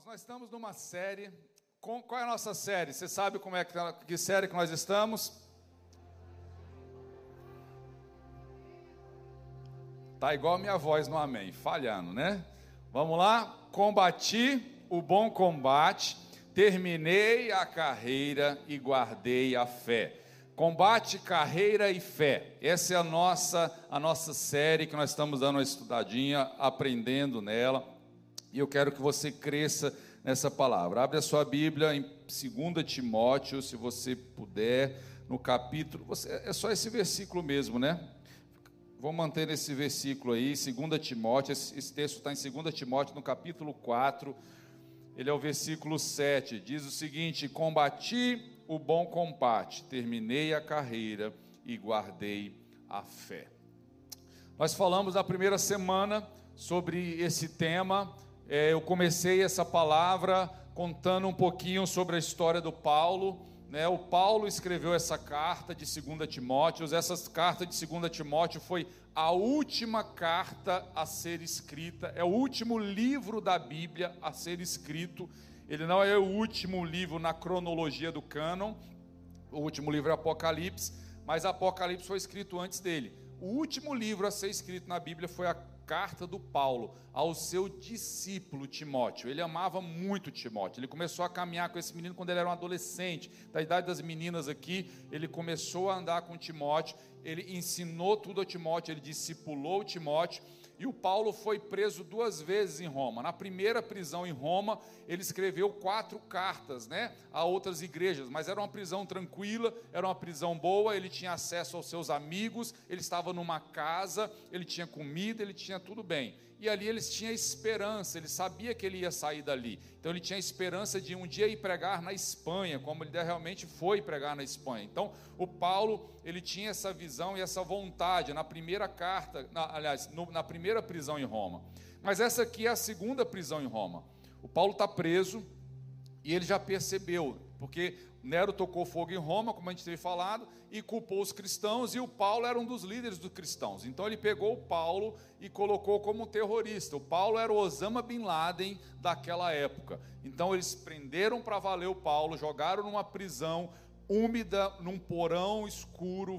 Irmãos, nós estamos numa série. Com, qual é a nossa série? Você sabe como é que, que série que nós estamos? Tá igual a minha voz no amém, falhando, né? Vamos lá? Combati o bom combate, terminei a carreira e guardei a fé. Combate, carreira e fé. Essa é a nossa a nossa série que nós estamos dando uma estudadinha, aprendendo nela. E eu quero que você cresça nessa palavra. Abre a sua Bíblia em 2 Timóteo, se você puder, no capítulo. Você, é só esse versículo mesmo, né? Vou manter esse versículo aí, 2 Timóteo. Esse, esse texto está em 2 Timóteo, no capítulo 4. Ele é o versículo 7. Diz o seguinte: Combati o bom combate, terminei a carreira e guardei a fé. Nós falamos na primeira semana sobre esse tema. É, eu comecei essa palavra contando um pouquinho sobre a história do Paulo. Né? O Paulo escreveu essa carta de 2 Timóteo. Essa carta de 2 Timóteo foi a última carta a ser escrita, é o último livro da Bíblia a ser escrito ele não é o último livro na cronologia do cânon, o último livro é Apocalipse, mas Apocalipse foi escrito antes dele. O último livro a ser escrito na Bíblia foi a carta do Paulo ao seu discípulo Timóteo. Ele amava muito Timóteo. Ele começou a caminhar com esse menino quando ele era um adolescente, da idade das meninas aqui. Ele começou a andar com Timóteo. Ele ensinou tudo a Timóteo. Ele discipulou Timóteo. E o Paulo foi preso duas vezes em Roma. Na primeira prisão em Roma, ele escreveu quatro cartas né, a outras igrejas, mas era uma prisão tranquila, era uma prisão boa, ele tinha acesso aos seus amigos, ele estava numa casa, ele tinha comida, ele tinha tudo bem e ali eles tinham esperança, ele sabia que ele ia sair dali. Então ele tinha esperança de um dia ir pregar na Espanha, como ele realmente foi pregar na Espanha. Então o Paulo, ele tinha essa visão e essa vontade na primeira carta, na, aliás, no, na primeira prisão em Roma. Mas essa aqui é a segunda prisão em Roma. O Paulo está preso e ele já percebeu, porque Nero tocou fogo em Roma, como a gente teve falado, e culpou os cristãos, e o Paulo era um dos líderes dos cristãos. Então ele pegou o Paulo e colocou como terrorista. O Paulo era o Osama Bin Laden daquela época. Então eles prenderam para valer o Paulo, jogaram numa prisão úmida, num porão escuro,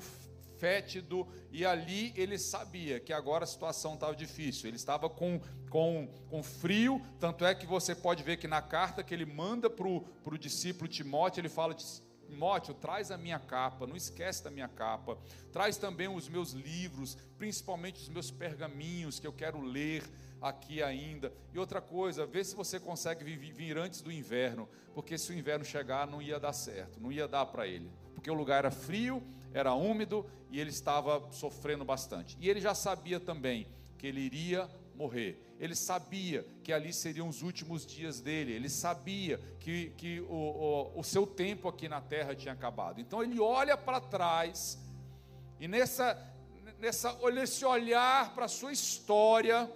fétido, e ali ele sabia que agora a situação estava difícil, ele estava com, com, com frio, tanto é que você pode ver que na carta que ele manda para o discípulo Timóteo, ele fala Timóteo, traz a minha capa, não esquece da minha capa, traz também os meus livros, principalmente os meus pergaminhos que eu quero ler aqui ainda. E outra coisa, vê se você consegue vir antes do inverno, porque se o inverno chegar não ia dar certo, não ia dar para ele, porque o lugar era frio, era úmido e ele estava sofrendo bastante. E ele já sabia também que ele iria morrer. Ele sabia que ali seriam os últimos dias dele. Ele sabia que, que o, o, o seu tempo aqui na terra tinha acabado. Então ele olha para trás e nessa, nessa, nesse olhar para a sua história,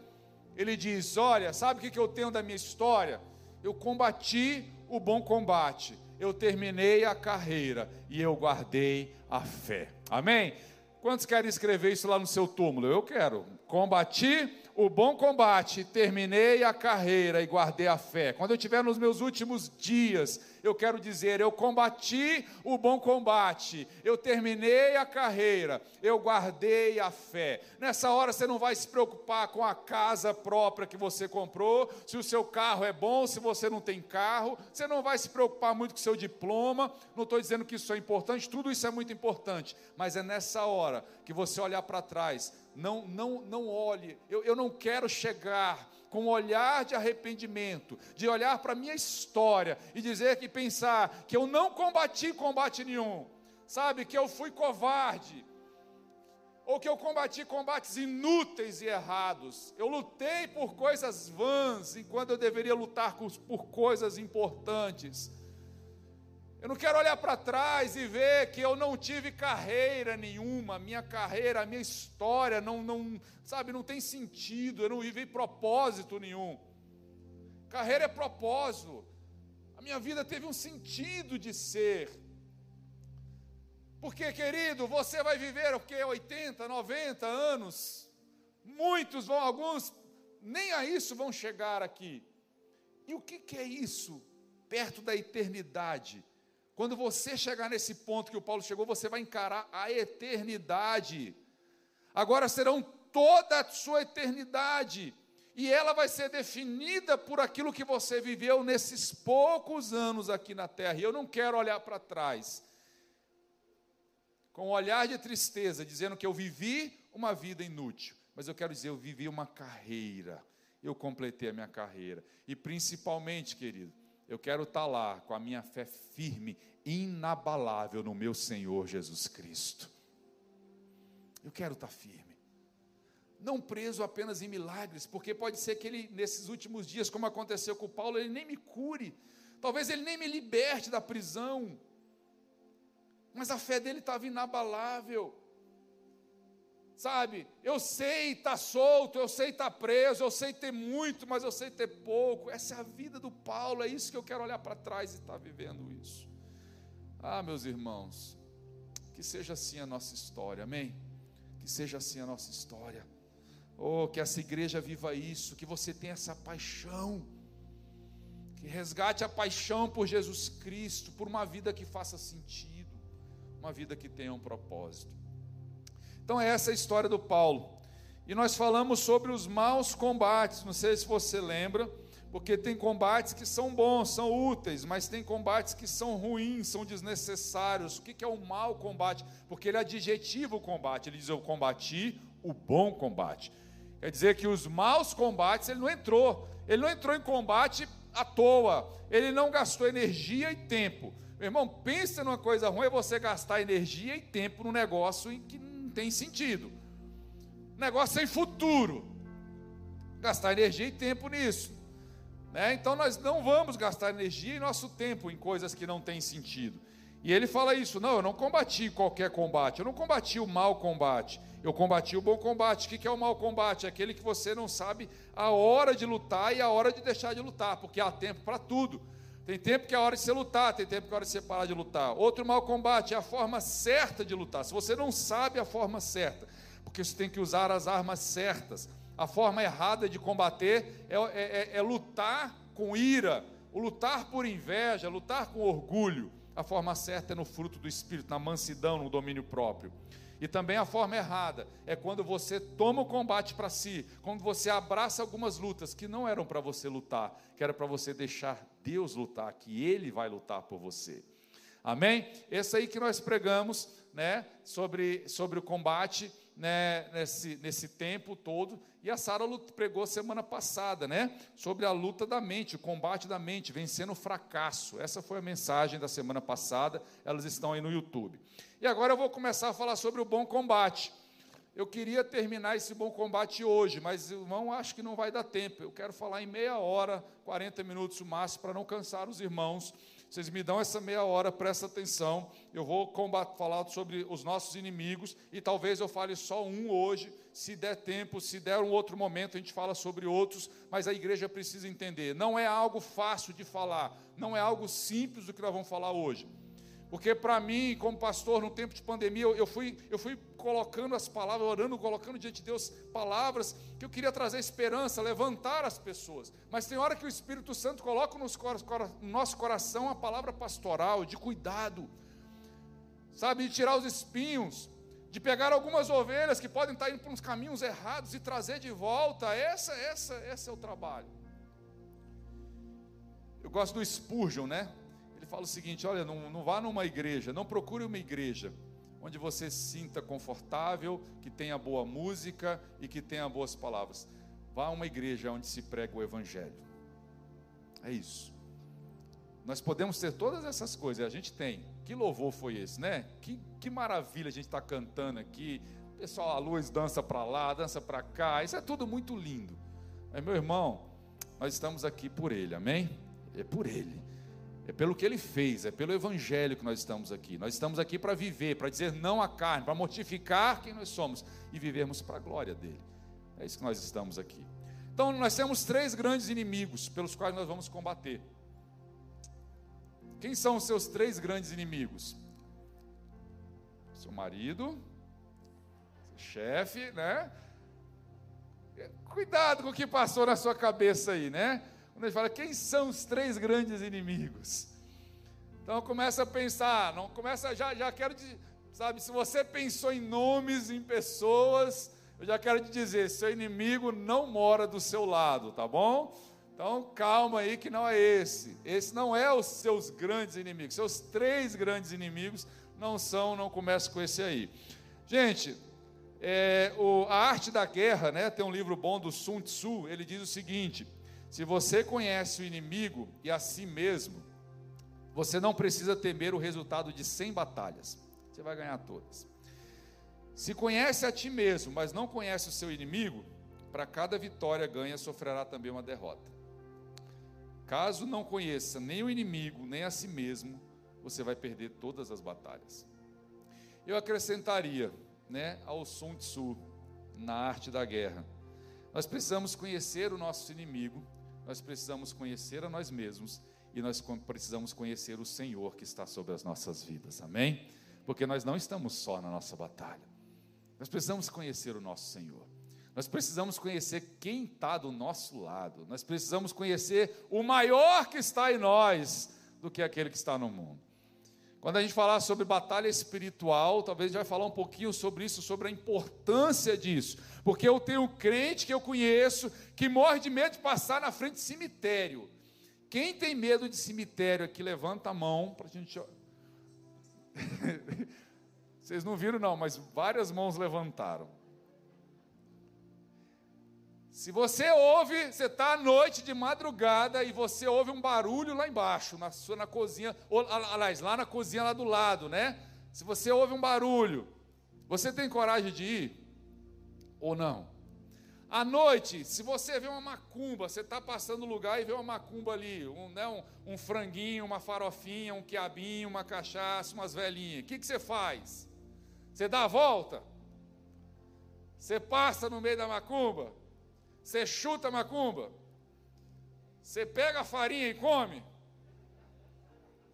ele diz: Olha, sabe o que, que eu tenho da minha história? Eu combati o bom combate eu terminei a carreira e eu guardei a fé. Amém? Quantos querem escrever isso lá no seu túmulo? Eu quero. Combati o bom combate, terminei a carreira e guardei a fé. Quando eu estiver nos meus últimos dias, eu quero dizer: eu combati o bom combate, eu terminei a carreira, eu guardei a fé. Nessa hora você não vai se preocupar com a casa própria que você comprou, se o seu carro é bom, se você não tem carro, você não vai se preocupar muito com o seu diploma. Não estou dizendo que isso é importante, tudo isso é muito importante, mas é nessa hora que você olhar para trás, não, não, não olhe, eu, eu não quero chegar com um olhar de arrependimento, de olhar para a minha história e dizer que pensar que eu não combati combate nenhum, sabe, que eu fui covarde, ou que eu combati combates inúteis e errados. Eu lutei por coisas vãs, enquanto eu deveria lutar por coisas importantes. Eu não quero olhar para trás e ver que eu não tive carreira nenhuma, minha carreira, a minha história não, não, sabe, não tem sentido, eu não vivi propósito nenhum. Carreira é propósito. A minha vida teve um sentido de ser. Porque, querido, você vai viver o que 80, 90 anos. Muitos vão, alguns nem a isso vão chegar aqui. E o que, que é isso? Perto da eternidade. Quando você chegar nesse ponto que o Paulo chegou, você vai encarar a eternidade. Agora serão toda a sua eternidade. E ela vai ser definida por aquilo que você viveu nesses poucos anos aqui na terra. E eu não quero olhar para trás com um olhar de tristeza, dizendo que eu vivi uma vida inútil. Mas eu quero dizer, eu vivi uma carreira. Eu completei a minha carreira. E principalmente, querido, eu quero estar lá com a minha fé firme, inabalável no meu Senhor Jesus Cristo. Eu quero estar firme. Não preso apenas em milagres, porque pode ser que ele, nesses últimos dias, como aconteceu com Paulo, ele nem me cure, talvez ele nem me liberte da prisão, mas a fé dele estava inabalável, sabe? Eu sei estar tá solto, eu sei estar tá preso, eu sei ter muito, mas eu sei ter pouco. Essa é a vida do Paulo, é isso que eu quero olhar para trás e estar tá vivendo isso. Ah, meus irmãos, que seja assim a nossa história, amém? Que seja assim a nossa história. Oh, que essa igreja viva isso, que você tenha essa paixão, que resgate a paixão por Jesus Cristo, por uma vida que faça sentido, uma vida que tenha um propósito. Então, é essa a história do Paulo. E nós falamos sobre os maus combates, não sei se você lembra, porque tem combates que são bons, são úteis, mas tem combates que são ruins, são desnecessários. O que é o mau combate? Porque ele adjetiva o combate, ele diz: Eu combati o bom combate. Quer dizer que os maus combates, ele não entrou. Ele não entrou em combate à toa. Ele não gastou energia e tempo. Meu irmão, pensa numa coisa ruim é você gastar energia e tempo num negócio em que tem sentido. Negócio sem futuro. Gastar energia e tempo nisso. Né? Então nós não vamos gastar energia e nosso tempo em coisas que não têm sentido. E ele fala isso: não, eu não combati qualquer combate, eu não combati o mau combate, eu combati o bom combate. O que é o mau combate? É aquele que você não sabe a hora de lutar e a hora de deixar de lutar, porque há tempo para tudo. Tem tempo que é hora de você lutar, tem tempo que é hora de você parar de lutar. Outro mau combate é a forma certa de lutar. Se você não sabe a forma certa, porque você tem que usar as armas certas. A forma errada de combater é, é, é, é lutar com ira, lutar por inveja, lutar com orgulho. A forma certa é no fruto do Espírito, na mansidão, no domínio próprio. E também a forma errada é quando você toma o combate para si, quando você abraça algumas lutas que não eram para você lutar, que era para você deixar Deus lutar, que Ele vai lutar por você. Amém? Esse aí que nós pregamos, né, sobre, sobre o combate, né, nesse, nesse tempo todo. E a Sara pregou semana passada, né, sobre a luta da mente, o combate da mente, vencendo o fracasso. Essa foi a mensagem da semana passada. Elas estão aí no YouTube. E agora eu vou começar a falar sobre o bom combate. Eu queria terminar esse bom combate hoje, mas irmão, acho que não vai dar tempo. Eu quero falar em meia hora, 40 minutos o máximo, para não cansar os irmãos. Vocês me dão essa meia hora, presta atenção. Eu vou combater, falar sobre os nossos inimigos e talvez eu fale só um hoje. Se der tempo, se der um outro momento, a gente fala sobre outros. Mas a igreja precisa entender: não é algo fácil de falar, não é algo simples do que nós vamos falar hoje. Porque para mim, como pastor, no tempo de pandemia, eu, fui, eu fui colocando as palavras, orando, colocando diante de Deus palavras que eu queria trazer esperança, levantar as pessoas. Mas tem hora que o Espírito Santo coloca no nosso coração a palavra pastoral, de cuidado, sabe, de tirar os espinhos, de pegar algumas ovelhas que podem estar indo por uns caminhos errados e trazer de volta. Essa, essa, esse é o trabalho. Eu gosto do Spurgeon, né? ele fala o seguinte: olha, não, não vá numa igreja, não procure uma igreja onde você se sinta confortável, que tenha boa música e que tenha boas palavras. Vá a uma igreja onde se prega o Evangelho. É isso. Nós podemos ter todas essas coisas, a gente tem. Que louvor foi esse, né? Que, que maravilha a gente está cantando aqui. Pessoal, a luz dança para lá, dança para cá. Isso é tudo muito lindo. Mas, meu irmão, nós estamos aqui por Ele, amém? É por Ele. É pelo que ele fez, é pelo evangelho que nós estamos aqui. Nós estamos aqui para viver, para dizer não à carne, para mortificar quem nós somos e vivermos para a glória dele. É isso que nós estamos aqui. Então, nós temos três grandes inimigos pelos quais nós vamos combater. Quem são os seus três grandes inimigos? Seu marido, seu chefe, né? Cuidado com o que passou na sua cabeça aí, né? Quando gente fala, quem são os três grandes inimigos? Então começa a pensar, não começa já, já quero, sabe, se você pensou em nomes, em pessoas, eu já quero te dizer, seu inimigo não mora do seu lado, tá bom? Então calma aí que não é esse. Esse não é os seus grandes inimigos. Seus três grandes inimigos não são, não começa com esse aí. Gente, é, o, a arte da guerra, né? Tem um livro bom do Sun Tzu. Ele diz o seguinte: se você conhece o inimigo e a si mesmo, você não precisa temer o resultado de 100 batalhas. Você vai ganhar todas. Se conhece a ti mesmo, mas não conhece o seu inimigo, para cada vitória ganha sofrerá também uma derrota. Caso não conheça nem o inimigo, nem a si mesmo, você vai perder todas as batalhas. Eu acrescentaria, né, ao Sun Tzu, na arte da guerra. Nós precisamos conhecer o nosso inimigo, nós precisamos conhecer a nós mesmos e nós precisamos conhecer o Senhor que está sobre as nossas vidas. Amém? Porque nós não estamos só na nossa batalha. Nós precisamos conhecer o nosso Senhor. Nós precisamos conhecer quem está do nosso lado. Nós precisamos conhecer o maior que está em nós do que aquele que está no mundo. Quando a gente falar sobre batalha espiritual, talvez a gente vai falar um pouquinho sobre isso, sobre a importância disso. Porque eu tenho um crente que eu conheço que morre de medo de passar na frente de cemitério. Quem tem medo de cemitério aqui, levanta a mão para a gente. Vocês não viram, não, mas várias mãos levantaram. Se você ouve, você está à noite de madrugada e você ouve um barulho lá embaixo, na sua na cozinha, ou, aliás, lá na cozinha lá do lado, né? Se você ouve um barulho, você tem coragem de ir ou não? À noite, se você vê uma macumba, você está passando no lugar e vê uma macumba ali, um, né, um, um, franguinho, uma farofinha, um quiabinho, uma cachaça, umas velhinhas, o que, que você faz? Você dá a volta? Você passa no meio da macumba? Você chuta macumba? Você pega a farinha e come?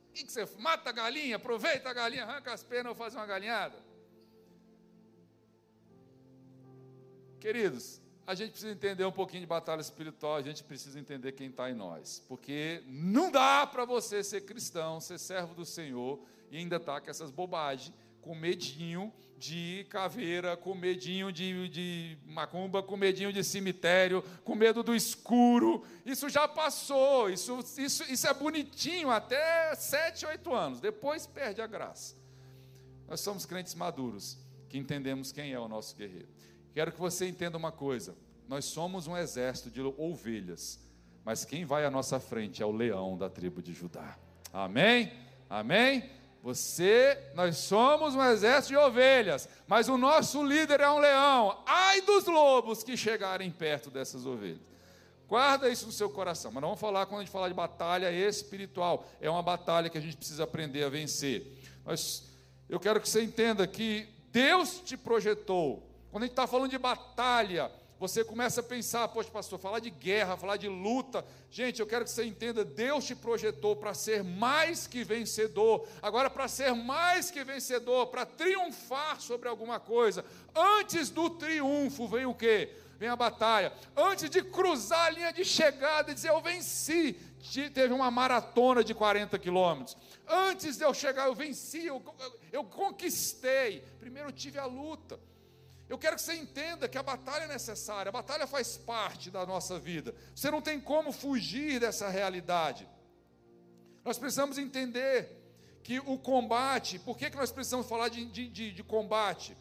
O que você mata a galinha? Aproveita a galinha, arranca as penas ou faz uma galinhada? Queridos, a gente precisa entender um pouquinho de batalha espiritual, a gente precisa entender quem está em nós, porque não dá para você ser cristão, ser servo do Senhor e ainda estar tá com essas bobagens com medinho de caveira, com medinho de, de macumba, com medinho de cemitério, com medo do escuro. Isso já passou, isso, isso, isso é bonitinho até sete, oito anos, depois perde a graça. Nós somos crentes maduros, que entendemos quem é o nosso guerreiro. Quero que você entenda uma coisa: nós somos um exército de ovelhas, mas quem vai à nossa frente é o leão da tribo de Judá. Amém? Amém? Você, nós somos um exército de ovelhas, mas o nosso líder é um leão. Ai dos lobos que chegarem perto dessas ovelhas. Guarda isso no seu coração. Mas não vamos falar quando a gente falar de batalha espiritual. É uma batalha que a gente precisa aprender a vencer. Mas eu quero que você entenda que Deus te projetou. Quando a gente está falando de batalha, você começa a pensar, poxa, pastor, falar de guerra, falar de luta. Gente, eu quero que você entenda: Deus te projetou para ser mais que vencedor. Agora, para ser mais que vencedor, para triunfar sobre alguma coisa, antes do triunfo vem o quê? Vem a batalha. Antes de cruzar a linha de chegada e dizer eu venci, teve uma maratona de 40 quilômetros. Antes de eu chegar, eu venci, eu, eu conquistei. Primeiro eu tive a luta. Eu quero que você entenda que a batalha é necessária, a batalha faz parte da nossa vida. Você não tem como fugir dessa realidade. Nós precisamos entender que o combate, por que, que nós precisamos falar de, de, de, combate?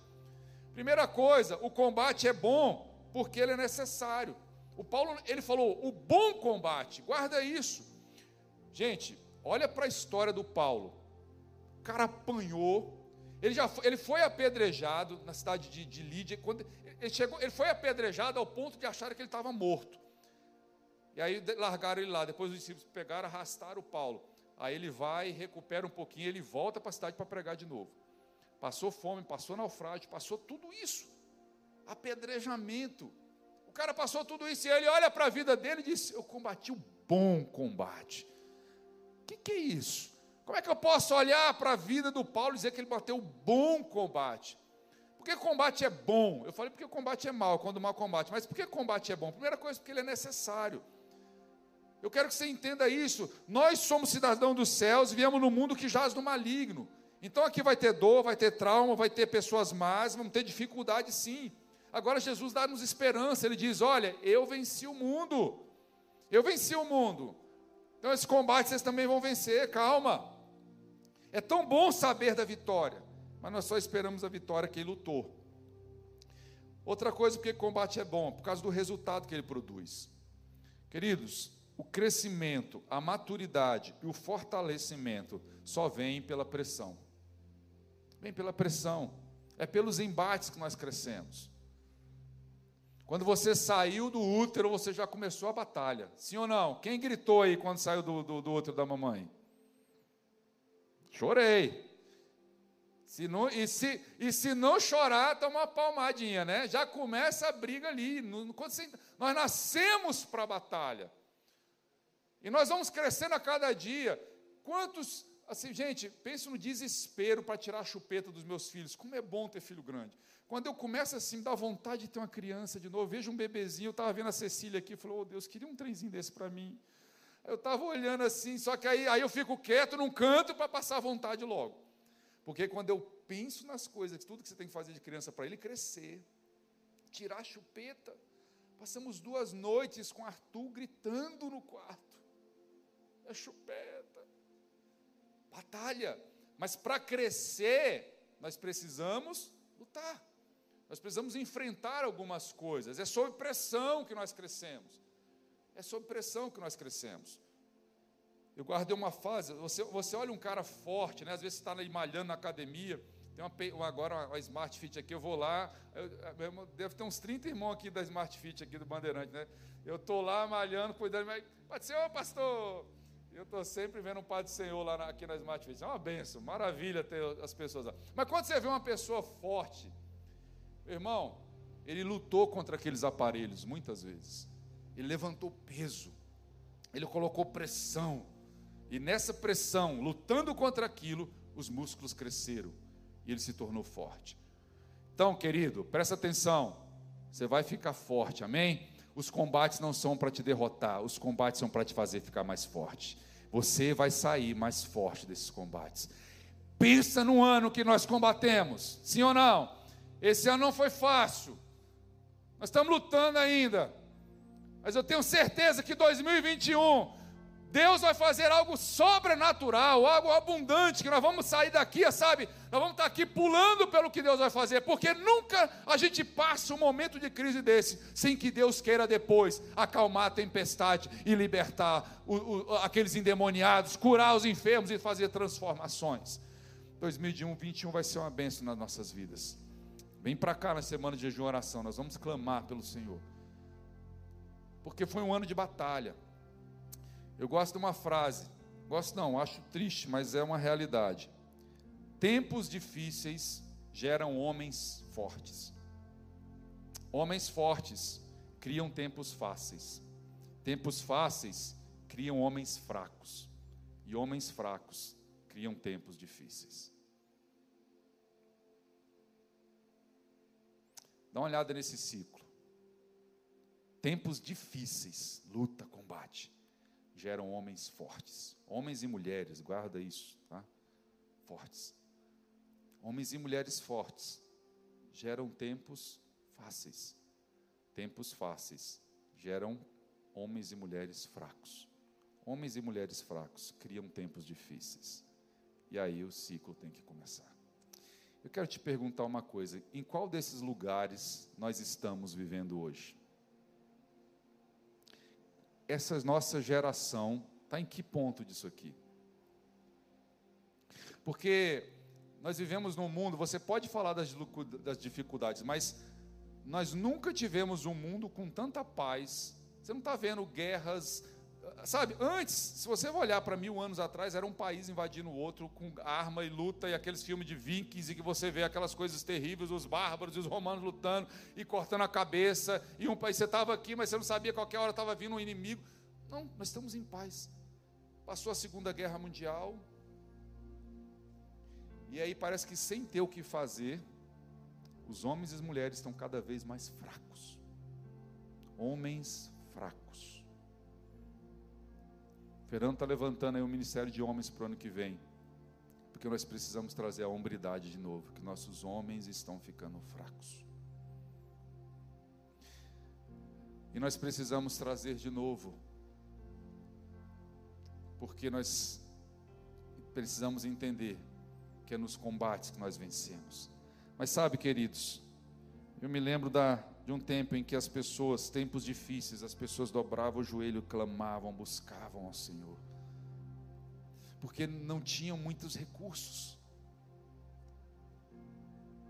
Primeira coisa, o combate é bom porque ele é necessário. O Paulo, ele falou, o bom combate, guarda isso. Gente, olha para a história do Paulo. O cara apanhou, ele, já foi, ele foi apedrejado na cidade de, de Lídia. Quando ele, chegou, ele foi apedrejado ao ponto de achar que ele estava morto. E aí largaram ele lá. Depois os discípulos pegaram, arrastaram o Paulo. Aí ele vai, recupera um pouquinho, ele volta para a cidade para pregar de novo. Passou fome, passou naufrágio, passou tudo isso. Apedrejamento. O cara passou tudo isso e ele olha para a vida dele e diz: Eu combati o bom combate. O que, que é isso? Como é que eu posso olhar para a vida do Paulo e dizer que ele bateu um bom combate? Porque combate é bom. Eu falei porque combate é mal, quando mal combate. Mas por que combate é bom? Primeira coisa, porque ele é necessário. Eu quero que você entenda isso. Nós somos cidadãos dos céus, viemos no mundo que jaz do maligno. Então aqui vai ter dor, vai ter trauma, vai ter pessoas más, vamos ter dificuldade sim. Agora Jesus dá-nos esperança, ele diz: Olha, eu venci o mundo. Eu venci o mundo. Então esse combate vocês também vão vencer, calma. É tão bom saber da vitória, mas nós só esperamos a vitória que ele lutou. Outra coisa porque combate é bom, por causa do resultado que ele produz. Queridos, o crescimento, a maturidade e o fortalecimento só vem pela pressão. Vem pela pressão. É pelos embates que nós crescemos. Quando você saiu do útero, você já começou a batalha. Sim ou não? Quem gritou aí quando saiu do, do, do útero da mamãe? Chorei. Se não, e, se, e se não chorar, toma uma palmadinha, né? Já começa a briga ali. Nós nascemos para a batalha. E nós vamos crescendo a cada dia. Quantos, assim, gente, penso no desespero para tirar a chupeta dos meus filhos. Como é bom ter filho grande. Quando eu começo assim, dá vontade de ter uma criança de novo, vejo um bebezinho, eu estava vendo a Cecília aqui, falou, oh Deus, queria um trenzinho desse para mim. Eu estava olhando assim, só que aí, aí eu fico quieto num canto para passar a vontade logo. Porque quando eu penso nas coisas, tudo que você tem que fazer de criança para ele crescer, tirar a chupeta, passamos duas noites com Arthur gritando no quarto é chupeta. Batalha. Mas para crescer, nós precisamos lutar. Nós precisamos enfrentar algumas coisas. É sob pressão que nós crescemos. É sob pressão que nós crescemos. Eu guardei uma fase. Você, você olha um cara forte, né? Às vezes você está malhando na academia. Tem uma, agora uma Smart Fit aqui, eu vou lá. Deve ter uns 30 irmãos aqui da Smart Fit aqui do Bandeirante, né? Eu estou lá malhando, cuidando, mas ser, ô pastor, eu estou sempre vendo um do Senhor lá na, aqui na Smart Fit. É uma benção, maravilha ter as pessoas lá. Mas quando você vê uma pessoa forte, irmão, ele lutou contra aqueles aparelhos muitas vezes. Ele levantou peso, ele colocou pressão. E nessa pressão, lutando contra aquilo, os músculos cresceram e ele se tornou forte. Então, querido, presta atenção. Você vai ficar forte, amém? Os combates não são para te derrotar, os combates são para te fazer ficar mais forte. Você vai sair mais forte desses combates. Pensa no ano que nós combatemos, sim ou não? Esse ano não foi fácil. Nós estamos lutando ainda. Mas eu tenho certeza que 2021 Deus vai fazer algo sobrenatural, algo abundante, que nós vamos sair daqui, sabe? Nós vamos estar aqui pulando pelo que Deus vai fazer, porque nunca a gente passa um momento de crise desse sem que Deus queira depois acalmar a tempestade e libertar o, o, aqueles endemoniados, curar os enfermos e fazer transformações. 2021, 2021 vai ser uma bênção nas nossas vidas. Vem para cá na semana de jejum e oração, nós vamos clamar pelo Senhor, porque foi um ano de batalha. Eu gosto de uma frase, gosto não, acho triste, mas é uma realidade. Tempos difíceis geram homens fortes. Homens fortes criam tempos fáceis. Tempos fáceis criam homens fracos. E homens fracos criam tempos difíceis. Dá uma olhada nesse ciclo. Tempos difíceis, luta, combate geram homens fortes. Homens e mulheres, guarda isso, tá? Fortes. Homens e mulheres fortes geram tempos fáceis. Tempos fáceis geram homens e mulheres fracos. Homens e mulheres fracos criam tempos difíceis. E aí o ciclo tem que começar. Eu quero te perguntar uma coisa: em qual desses lugares nós estamos vivendo hoje? Essa nossa geração está em que ponto disso aqui? Porque nós vivemos num mundo, você pode falar das, das dificuldades, mas nós nunca tivemos um mundo com tanta paz. Você não está vendo guerras, Sabe, antes, se você olhar para mil anos atrás, era um país invadindo o outro com arma e luta e aqueles filmes de vikings e que você vê aquelas coisas terríveis, os bárbaros e os romanos lutando e cortando a cabeça. E um país, você estava aqui, mas você não sabia qualquer hora estava vindo um inimigo. Não, nós estamos em paz. Passou a Segunda Guerra Mundial. E aí parece que sem ter o que fazer, os homens e as mulheres estão cada vez mais fracos. Homens fracos Fernando está levantando aí um ministério de homens para o ano que vem. Porque nós precisamos trazer a hombridade de novo, que nossos homens estão ficando fracos. E nós precisamos trazer de novo, porque nós precisamos entender que é nos combates que nós vencemos. Mas sabe, queridos, eu me lembro da, de um tempo em que as pessoas, tempos difíceis, as pessoas dobravam o joelho, clamavam, buscavam ao Senhor, porque não tinham muitos recursos.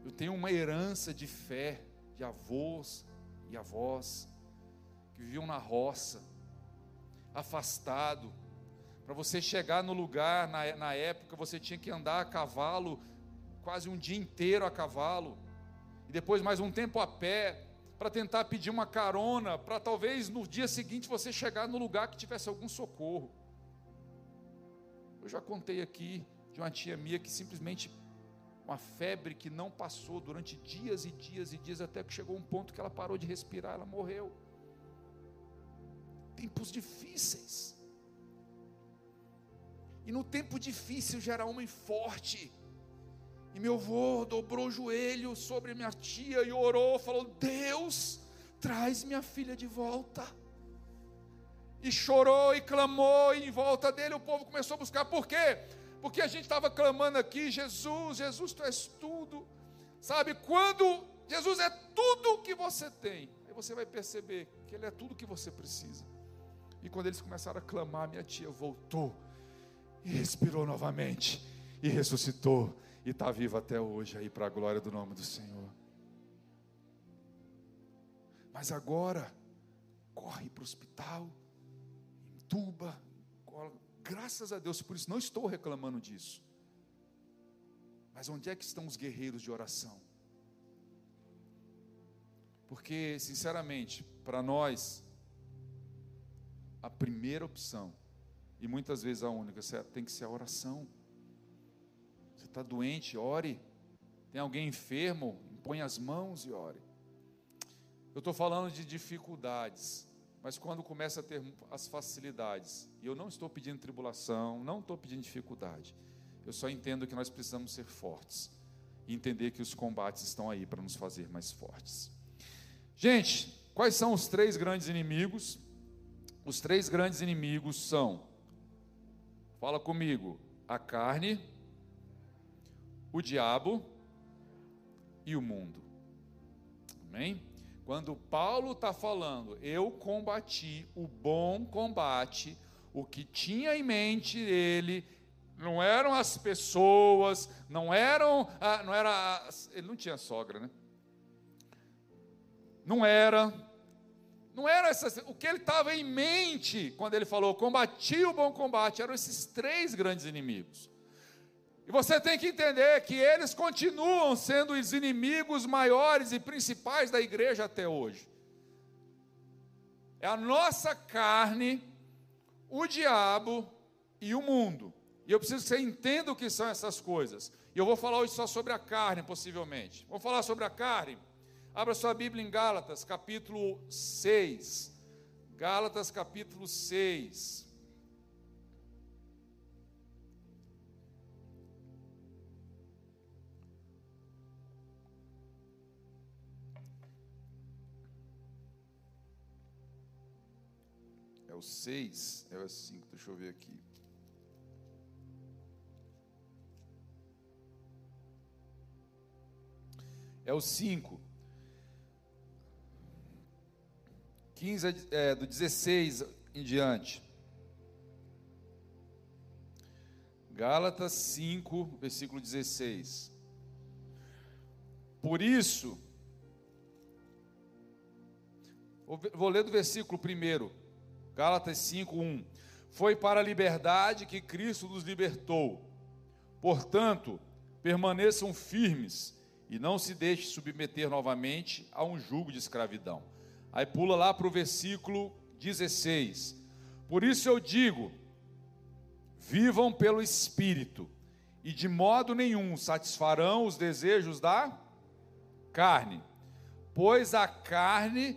Eu tenho uma herança de fé de avós e avós que viviam na roça, afastado. Para você chegar no lugar, na, na época, você tinha que andar a cavalo, quase um dia inteiro a cavalo, e depois mais um tempo a pé, para tentar pedir uma carona, para talvez no dia seguinte você chegar no lugar que tivesse algum socorro. Eu já contei aqui de uma tia minha que simplesmente uma febre que não passou durante dias e dias e dias até que chegou um ponto que ela parou de respirar, ela morreu tempos difíceis. E no tempo difícil já era homem forte. E meu avô dobrou o joelho sobre minha tia e orou, falou: Deus, traz minha filha de volta. E chorou e clamou, e em volta dele o povo começou a buscar. Por quê? Porque a gente estava clamando aqui: Jesus, Jesus, tu és tudo. Sabe, quando Jesus é tudo que você tem, aí você vai perceber que Ele é tudo que você precisa. E quando eles começaram a clamar, minha tia voltou e respirou novamente e ressuscitou e está viva até hoje aí para a glória do nome do Senhor. Mas agora corre para o hospital, entuba, graças a Deus por isso não estou reclamando disso. Mas onde é que estão os guerreiros de oração? Porque, sinceramente, para nós a primeira opção, e muitas vezes a única, tem que ser a oração. Está doente, ore. Tem alguém enfermo, põe as mãos e ore. Eu estou falando de dificuldades, mas quando começa a ter as facilidades, e eu não estou pedindo tribulação, não estou pedindo dificuldade, eu só entendo que nós precisamos ser fortes e entender que os combates estão aí para nos fazer mais fortes. Gente, quais são os três grandes inimigos? Os três grandes inimigos são, fala comigo, a carne, o diabo e o mundo. Amém? Quando Paulo está falando, eu combati o bom combate, o que tinha em mente ele não eram as pessoas, não eram, ah, não era, ele não tinha sogra, né? Não era não era essa, o que ele estava em mente quando ele falou combati o bom combate, eram esses três grandes inimigos. E você tem que entender que eles continuam sendo os inimigos maiores e principais da igreja até hoje. É a nossa carne, o diabo e o mundo. E eu preciso que você entenda o que são essas coisas. E eu vou falar hoje só sobre a carne, possivelmente. Vou falar sobre a carne. Abra sua Bíblia em Gálatas, capítulo 6. Gálatas, capítulo 6. O 6, é o 5, deixa eu ver aqui. É o 5. 15, é, do 16 em diante. Gálatas 5, versículo 16. Por isso, vou ler do versículo primeiro, Gálatas 5, 1. Foi para a liberdade que Cristo nos libertou. Portanto, permaneçam firmes e não se deixem submeter novamente a um jugo de escravidão. Aí pula lá para o versículo 16. Por isso eu digo: vivam pelo Espírito, e de modo nenhum satisfarão os desejos da carne, pois a carne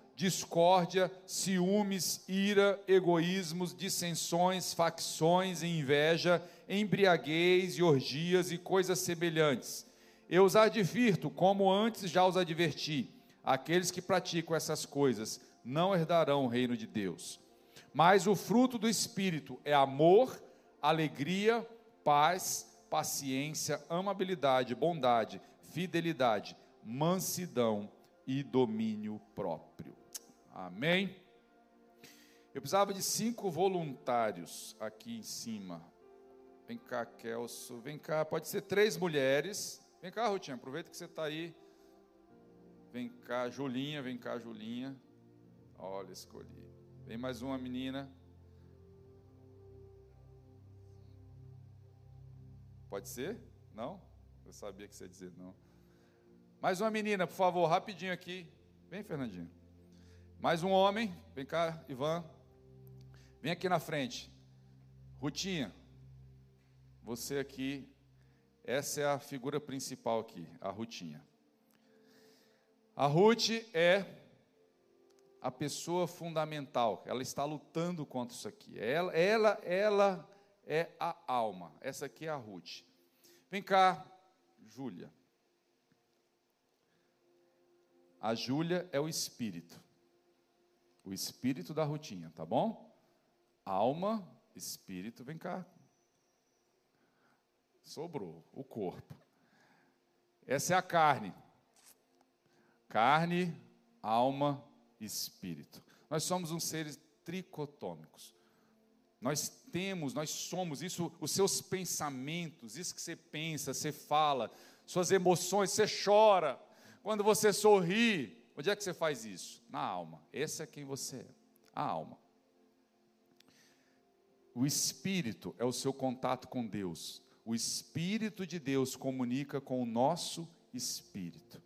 discórdia, ciúmes, ira, egoísmos, dissensões, facções e inveja, embriaguez e orgias e coisas semelhantes. Eu os advirto, como antes já os adverti: aqueles que praticam essas coisas não herdarão o reino de Deus. Mas o fruto do Espírito é amor, alegria, paz, paciência, amabilidade, bondade, fidelidade, mansidão e domínio próprio. Amém? Eu precisava de cinco voluntários aqui em cima. Vem cá, Kelso. Vem cá, pode ser três mulheres. Vem cá, Rutinha, aproveita que você está aí. Vem cá, Julinha, vem cá, Julinha. Olha, escolhi. Vem mais uma menina. Pode ser? Não? Eu sabia que você ia dizer não. Mais uma menina, por favor, rapidinho aqui. Vem, Fernandinho. Mais um homem. Vem cá, Ivan. Vem aqui na frente. Rutinha. Você aqui. Essa é a figura principal aqui, a Rutinha. A Ruth é a pessoa fundamental, ela está lutando contra isso aqui. Ela, ela, ela é a alma. Essa aqui é a Ruth. Vem cá, Júlia. A Júlia é o espírito. O espírito da Rutinha, tá bom? Alma, espírito, vem cá. Sobrou o corpo. Essa é a carne. Carne, alma, espírito. Nós somos uns seres tricotômicos. Nós temos, nós somos isso, os seus pensamentos, isso que você pensa, você fala, suas emoções, você chora. Quando você sorri, onde é que você faz isso? Na alma. Esse é quem você é, a alma. O espírito é o seu contato com Deus. O espírito de Deus comunica com o nosso espírito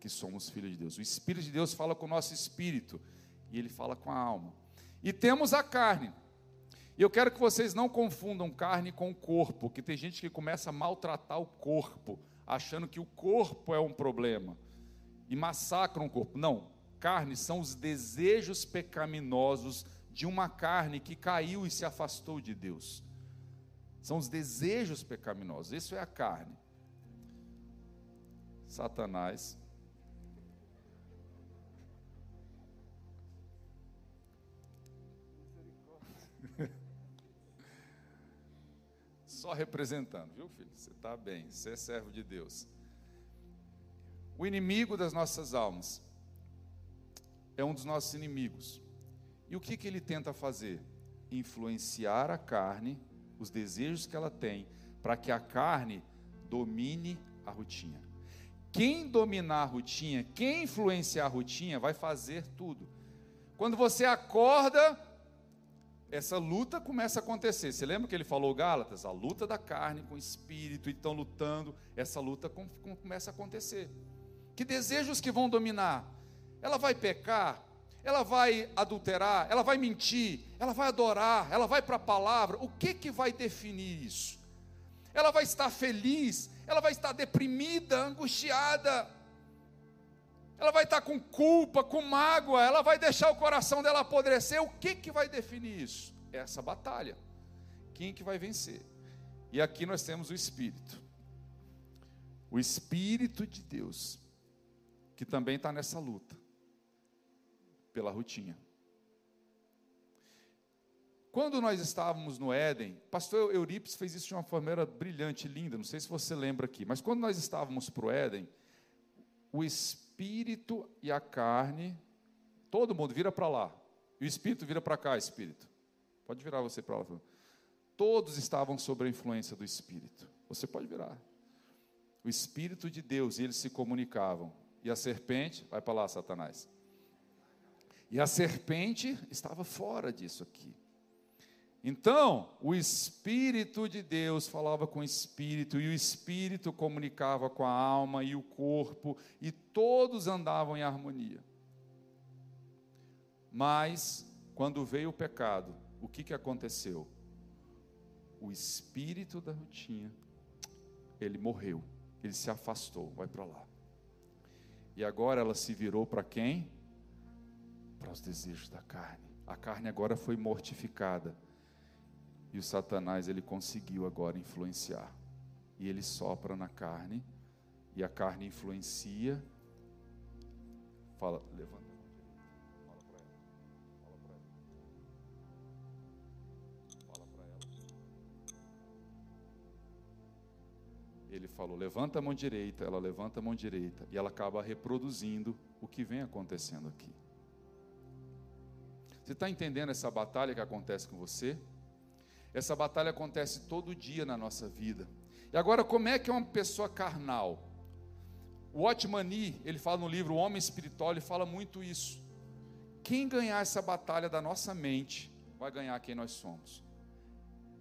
que somos filhos de Deus. O Espírito de Deus fala com o nosso espírito e ele fala com a alma. E temos a carne. E eu quero que vocês não confundam carne com corpo, que tem gente que começa a maltratar o corpo, achando que o corpo é um problema e massacram o corpo. Não, carne são os desejos pecaminosos de uma carne que caiu e se afastou de Deus. São os desejos pecaminosos, isso é a carne. Satanás Só representando, viu, filho? Você está bem, você é servo de Deus. O inimigo das nossas almas é um dos nossos inimigos. E o que, que ele tenta fazer? Influenciar a carne, os desejos que ela tem, para que a carne domine a rotina. Quem dominar a rotina, quem influenciar a rotina, vai fazer tudo. Quando você acorda, essa luta começa a acontecer. Você lembra que ele falou, Gálatas? A luta da carne com o espírito, e estão lutando, essa luta com, com, começa a acontecer. Que desejos que vão dominar? Ela vai pecar, ela vai adulterar, ela vai mentir, ela vai adorar, ela vai para a palavra. O que, que vai definir isso? Ela vai estar feliz, ela vai estar deprimida, angustiada, ela vai estar com culpa, com mágoa, ela vai deixar o coração dela apodrecer. O que, que vai definir isso? Essa batalha. Quem que vai vencer? E aqui nós temos o Espírito. O Espírito de Deus, que também está nessa luta, pela rotina. Quando nós estávamos no Éden, pastor Eurípides fez isso de uma forma brilhante, linda, não sei se você lembra aqui, mas quando nós estávamos para o Éden, o Espírito, e a carne, todo mundo vira para lá. E o espírito vira para cá, espírito. Pode virar você para lá. Todos estavam sob a influência do espírito. Você pode virar. O espírito de Deus, e eles se comunicavam. E a serpente, vai para lá, Satanás. E a serpente estava fora disso aqui. Então, o Espírito de Deus falava com o Espírito, e o Espírito comunicava com a alma e o corpo, e todos andavam em harmonia. Mas, quando veio o pecado, o que, que aconteceu? O espírito da Rutinha, ele morreu, ele se afastou, vai para lá. E agora ela se virou para quem? Para os desejos da carne. A carne agora foi mortificada. E o Satanás ele conseguiu agora influenciar. E ele sopra na carne, e a carne influencia. Fala, levanta. Ele falou: levanta a mão direita, ela levanta a mão direita, e ela acaba reproduzindo o que vem acontecendo aqui. Você está entendendo essa batalha que acontece com você? Essa batalha acontece todo dia na nossa vida. E agora, como é que é uma pessoa carnal? O Otmani, ele fala no livro O Homem Espiritual, ele fala muito isso. Quem ganhar essa batalha da nossa mente, vai ganhar quem nós somos.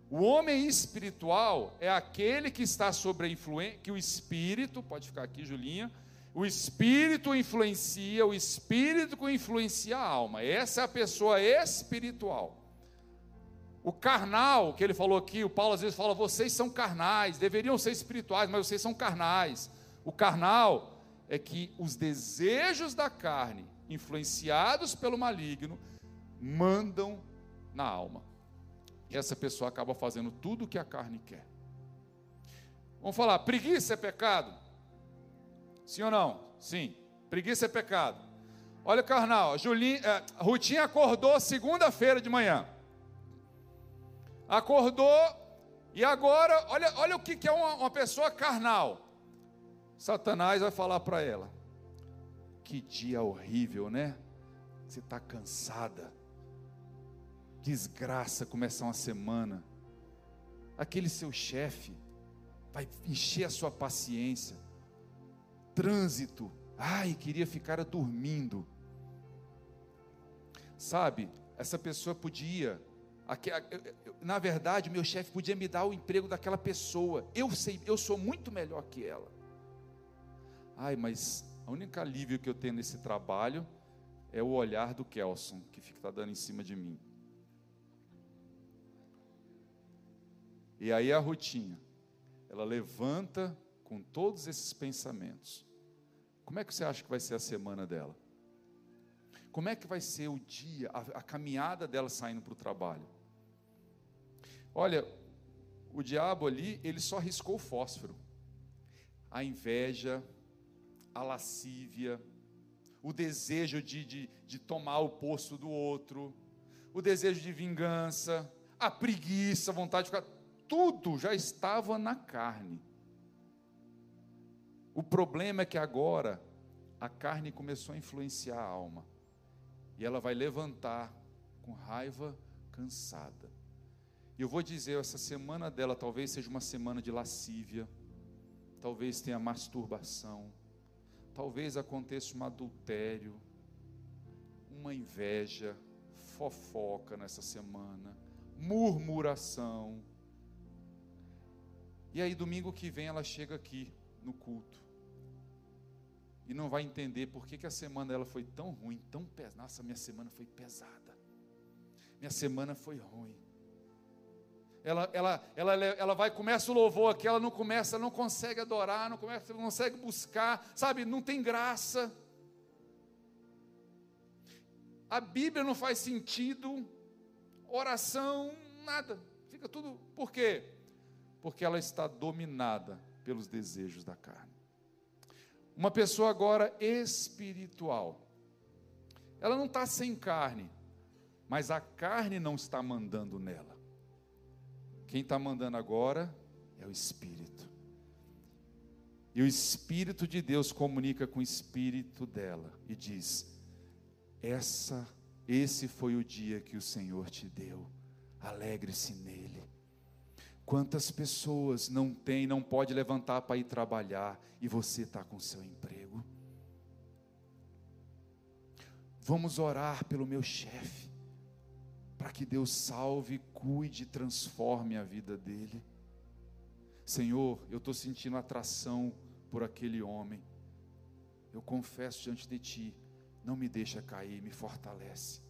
O homem espiritual é aquele que está sobre a influência, que o espírito, pode ficar aqui, Julinha, o espírito influencia, o espírito que influencia a alma. Essa é a pessoa espiritual. O carnal, que ele falou aqui, o Paulo às vezes fala, vocês são carnais, deveriam ser espirituais, mas vocês são carnais. O carnal é que os desejos da carne, influenciados pelo maligno, mandam na alma. Essa pessoa acaba fazendo tudo o que a carne quer. Vamos falar, preguiça é pecado? Sim ou não? Sim. Preguiça é pecado. Olha, carnal, Julinha, é, Rutinha acordou segunda-feira de manhã. Acordou e agora, olha, olha o que, que é uma, uma pessoa carnal. Satanás vai falar para ela: Que dia horrível, né? Você está cansada desgraça começar uma semana. Aquele seu chefe vai encher a sua paciência. Trânsito, ai, queria ficar dormindo. Sabe, essa pessoa podia, na verdade, meu chefe podia me dar o emprego daquela pessoa. Eu sei, eu sou muito melhor que ela. Ai, mas a única alívio que eu tenho nesse trabalho é o olhar do Kelson, que fica tá dando em cima de mim. E aí a Rutinha, ela levanta com todos esses pensamentos. Como é que você acha que vai ser a semana dela? Como é que vai ser o dia, a, a caminhada dela saindo para o trabalho? Olha, o diabo ali, ele só riscou o fósforo. A inveja, a lascívia, o desejo de, de, de tomar o posto do outro, o desejo de vingança, a preguiça, a vontade de ficar tudo já estava na carne. O problema é que agora a carne começou a influenciar a alma. E ela vai levantar com raiva, cansada. E eu vou dizer, essa semana dela talvez seja uma semana de lascívia, talvez tenha masturbação, talvez aconteça um adultério, uma inveja, fofoca nessa semana, murmuração e aí, domingo que vem, ela chega aqui no culto. E não vai entender por que, que a semana dela foi tão ruim, tão pesada. Nossa, minha semana foi pesada. Minha semana foi ruim. Ela, ela, ela, ela vai, começa o louvor aqui, ela não começa, não consegue adorar, não, começa, não consegue buscar, sabe, não tem graça. A Bíblia não faz sentido, oração, nada. Fica tudo. Por quê? Porque ela está dominada pelos desejos da carne. Uma pessoa agora espiritual, ela não está sem carne, mas a carne não está mandando nela. Quem está mandando agora é o Espírito. E o Espírito de Deus comunica com o Espírito dela e diz: Essa, esse foi o dia que o Senhor te deu. Alegre-se nele. Quantas pessoas não tem, não pode levantar para ir trabalhar e você está com seu emprego? Vamos orar pelo meu chefe, para que Deus salve, cuide, transforme a vida dele. Senhor, eu estou sentindo atração por aquele homem. Eu confesso diante de Ti, não me deixa cair, me fortalece.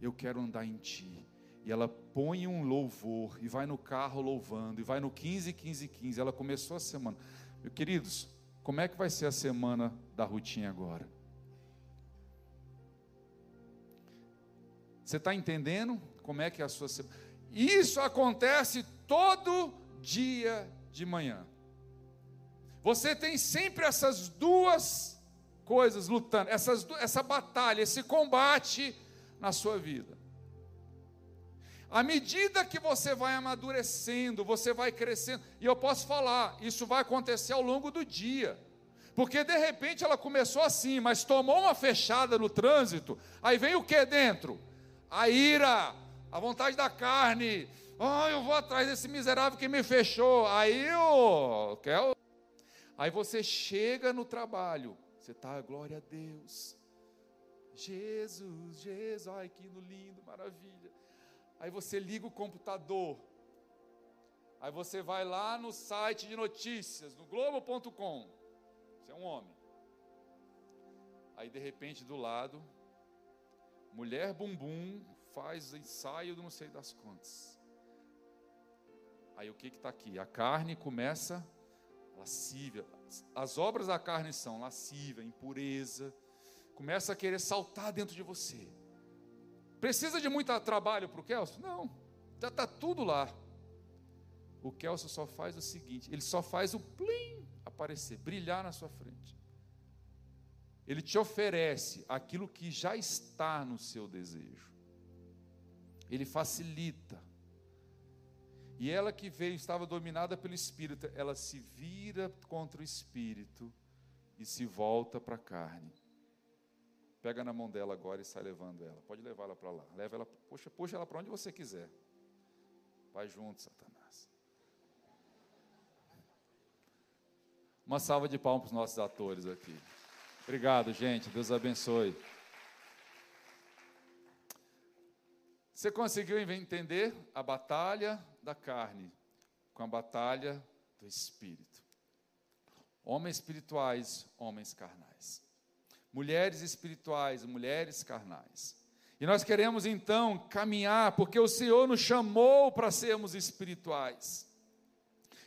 Eu quero andar em Ti. E ela põe um louvor e vai no carro louvando, e vai no 15, 15, 15. Ela começou a semana. Meus queridos, como é que vai ser a semana da Rutinha agora? Você está entendendo como é que é a sua semana? Isso acontece todo dia de manhã. Você tem sempre essas duas coisas lutando, essas, essa batalha, esse combate na sua vida. À medida que você vai amadurecendo, você vai crescendo, e eu posso falar, isso vai acontecer ao longo do dia. Porque de repente ela começou assim, mas tomou uma fechada no trânsito, aí vem o que dentro? A ira, a vontade da carne. Ah, oh, eu vou atrás desse miserável que me fechou. Aí eu quero. Aí você chega no trabalho, você está, glória a Deus. Jesus, Jesus, ai que lindo, maravilha. Aí você liga o computador. Aí você vai lá no site de notícias, no globo.com. Você é um homem. Aí de repente do lado, mulher bumbum faz ensaio do não sei das quantas. Aí o que está aqui? A carne começa lascívia. As obras da carne são lascívia, impureza. Começa a querer saltar dentro de você. Precisa de muito trabalho para o Kelso? Não, já está tudo lá. O Kelso só faz o seguinte: ele só faz o plim aparecer, brilhar na sua frente. Ele te oferece aquilo que já está no seu desejo. Ele facilita. E ela que veio estava dominada pelo espírito, ela se vira contra o espírito e se volta para a carne. Pega na mão dela agora e sai levando ela. Pode levar ela para lá. Leva ela, puxa, puxa ela para onde você quiser. Vai junto, Satanás. Uma salva de palmas para os nossos atores aqui. Obrigado, gente. Deus abençoe. Você conseguiu entender a batalha da carne com a batalha do espírito? Homens espirituais, homens carnais mulheres espirituais, mulheres carnais. E nós queremos então caminhar, porque o Senhor nos chamou para sermos espirituais.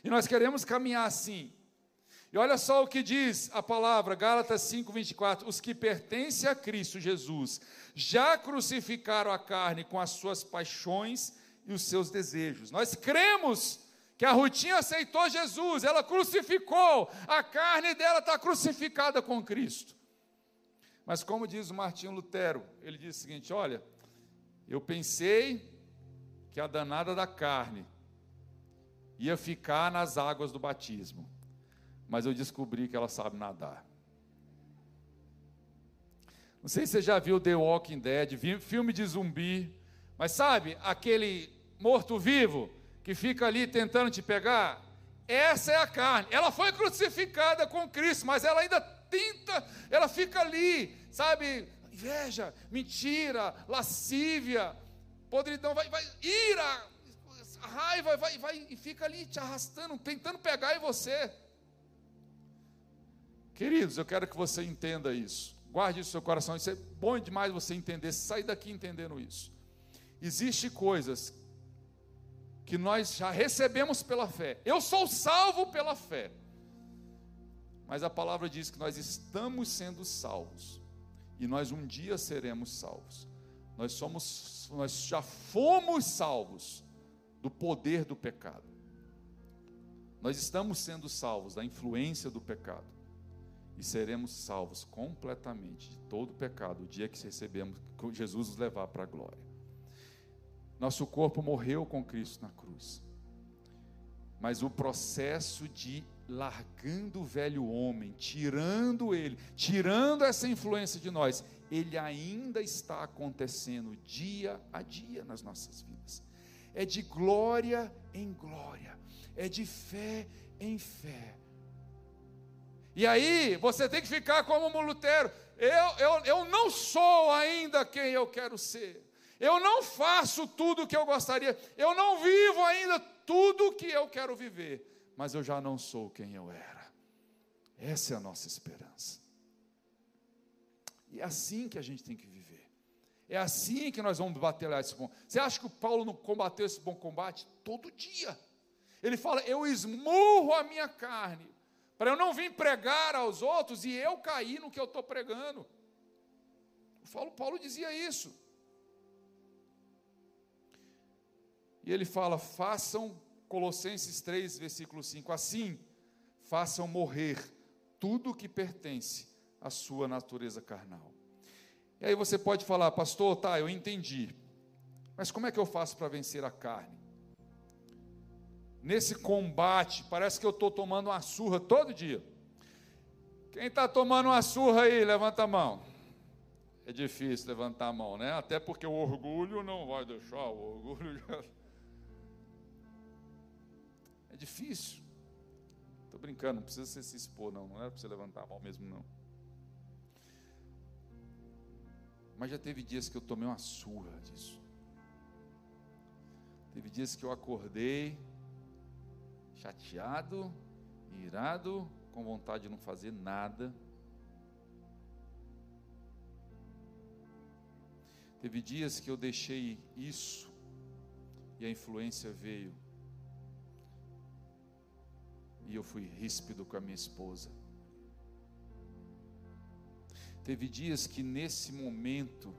E nós queremos caminhar assim. E olha só o que diz a palavra, Gálatas 5:24, os que pertencem a Cristo Jesus já crucificaram a carne com as suas paixões e os seus desejos. Nós cremos que a Rutinha aceitou Jesus, ela crucificou, a carne dela está crucificada com Cristo. Mas como diz o Martinho Lutero, ele diz o seguinte: olha, eu pensei que a danada da carne ia ficar nas águas do batismo, mas eu descobri que ela sabe nadar. Não sei se você já viu The Walking Dead, filme de zumbi, mas sabe aquele morto-vivo que fica ali tentando te pegar? Essa é a carne. Ela foi crucificada com Cristo, mas ela ainda tenta, ela fica ali, sabe? Inveja, mentira, lascívia, podridão, vai, vai, ira, raiva, vai, vai e fica ali te arrastando, tentando pegar em você. Queridos, eu quero que você entenda isso. Guarde isso no seu coração. Isso é bom demais você entender. Sair daqui entendendo isso. Existem coisas que nós já recebemos pela fé. Eu sou salvo pela fé. Mas a palavra diz que nós estamos sendo salvos e nós um dia seremos salvos. Nós somos, nós já fomos salvos do poder do pecado. Nós estamos sendo salvos da influência do pecado e seremos salvos completamente de todo o pecado o dia que recebemos que Jesus nos levar para a glória. Nosso corpo morreu com Cristo na cruz. Mas o processo de largando o velho homem, tirando ele, tirando essa influência de nós, ele ainda está acontecendo dia a dia nas nossas vidas. É de glória em glória, é de fé em fé. E aí, você tem que ficar como um Lutero. Eu, eu, eu não sou ainda quem eu quero ser. Eu não faço tudo o que eu gostaria. Eu não vivo ainda tudo o que eu quero viver. Mas eu já não sou quem eu era. Essa é a nossa esperança. E é assim que a gente tem que viver. É assim que nós vamos batalhar esse bom. Você acha que o Paulo não combateu esse bom combate? Todo dia. Ele fala: Eu esmurro a minha carne, para eu não vir pregar aos outros e eu cair no que eu estou pregando. O Paulo dizia isso. E ele fala: façam, Colossenses 3, versículo 5, assim, façam morrer tudo que pertence à sua natureza carnal. E aí você pode falar, pastor, tá, eu entendi, mas como é que eu faço para vencer a carne? Nesse combate, parece que eu estou tomando uma surra todo dia. Quem está tomando uma surra aí, levanta a mão. É difícil levantar a mão, né? Até porque o orgulho não vai deixar, o orgulho já... É difícil. Estou brincando, não precisa você se expor, não. Não era para você levantar a mão mesmo, não. Mas já teve dias que eu tomei uma surra disso. Teve dias que eu acordei chateado, irado, com vontade de não fazer nada. Teve dias que eu deixei isso e a influência veio. E eu fui ríspido com a minha esposa. Teve dias que nesse momento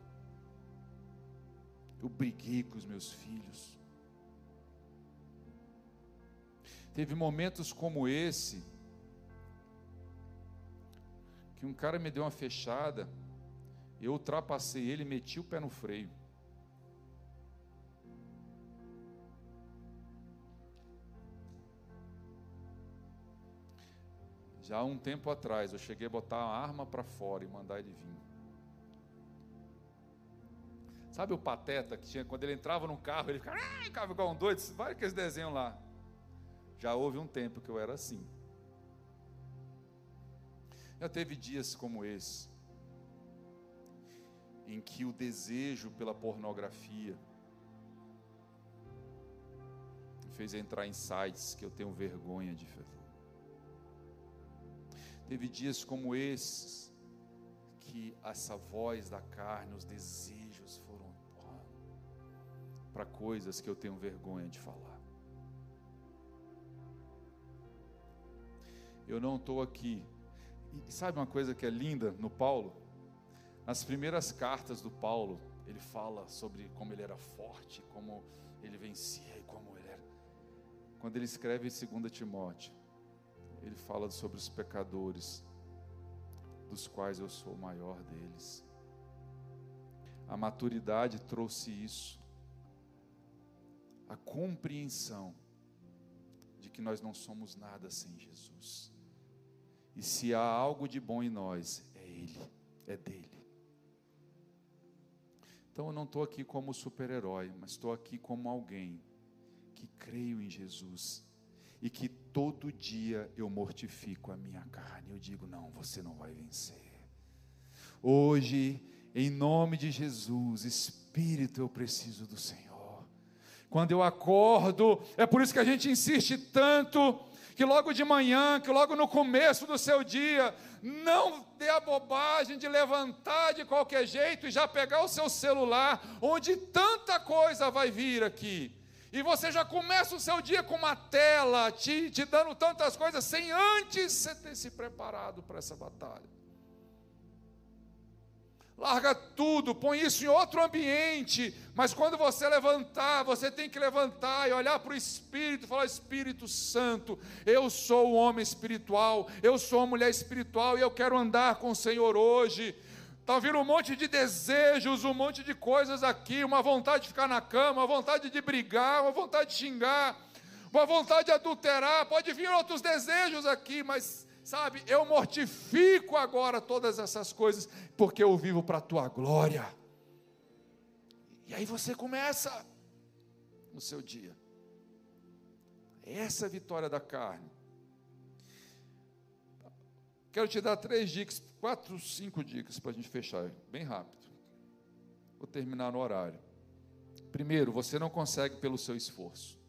eu briguei com os meus filhos. Teve momentos como esse que um cara me deu uma fechada, eu ultrapassei ele, meti o pé no freio. Já há um tempo atrás, eu cheguei a botar a arma para fora e mandar ele vir. Sabe o pateta que tinha, quando ele entrava no carro, ele ficava, ah, ficava igual um doido, vai aqueles desenhos lá. Já houve um tempo que eu era assim. Já teve dias como esse, em que o desejo pela pornografia me fez entrar em sites que eu tenho vergonha de fazer. Teve dias como esses que essa voz da carne, os desejos foram para coisas que eu tenho vergonha de falar. Eu não estou aqui. E sabe uma coisa que é linda no Paulo? Nas primeiras cartas do Paulo, ele fala sobre como ele era forte, como ele vencia e como ele era. Quando ele escreve em 2 Timóteo, ele fala sobre os pecadores, dos quais eu sou o maior deles. A maturidade trouxe isso, a compreensão de que nós não somos nada sem Jesus. E se há algo de bom em nós, é Ele, é dele. Então eu não estou aqui como super-herói, mas estou aqui como alguém que creio em Jesus e que todo dia eu mortifico a minha carne. Eu digo: não, você não vai vencer. Hoje, em nome de Jesus, Espírito, eu preciso do Senhor. Quando eu acordo, é por isso que a gente insiste tanto que logo de manhã, que logo no começo do seu dia, não dê a bobagem de levantar de qualquer jeito e já pegar o seu celular, onde tanta coisa vai vir aqui. E você já começa o seu dia com uma tela te, te dando tantas coisas sem antes você ter se preparado para essa batalha. Larga tudo, põe isso em outro ambiente, mas quando você levantar, você tem que levantar e olhar para o Espírito e falar: Espírito Santo, eu sou o homem espiritual, eu sou a mulher espiritual e eu quero andar com o Senhor hoje. Está vindo um monte de desejos, um monte de coisas aqui, uma vontade de ficar na cama, uma vontade de brigar, uma vontade de xingar, uma vontade de adulterar, pode vir outros desejos aqui, mas sabe, eu mortifico agora todas essas coisas, porque eu vivo para a tua glória. E aí você começa no seu dia. Essa é a vitória da carne. Quero te dar três dicas, quatro, cinco dicas para a gente fechar, bem rápido. Vou terminar no horário. Primeiro, você não consegue pelo seu esforço.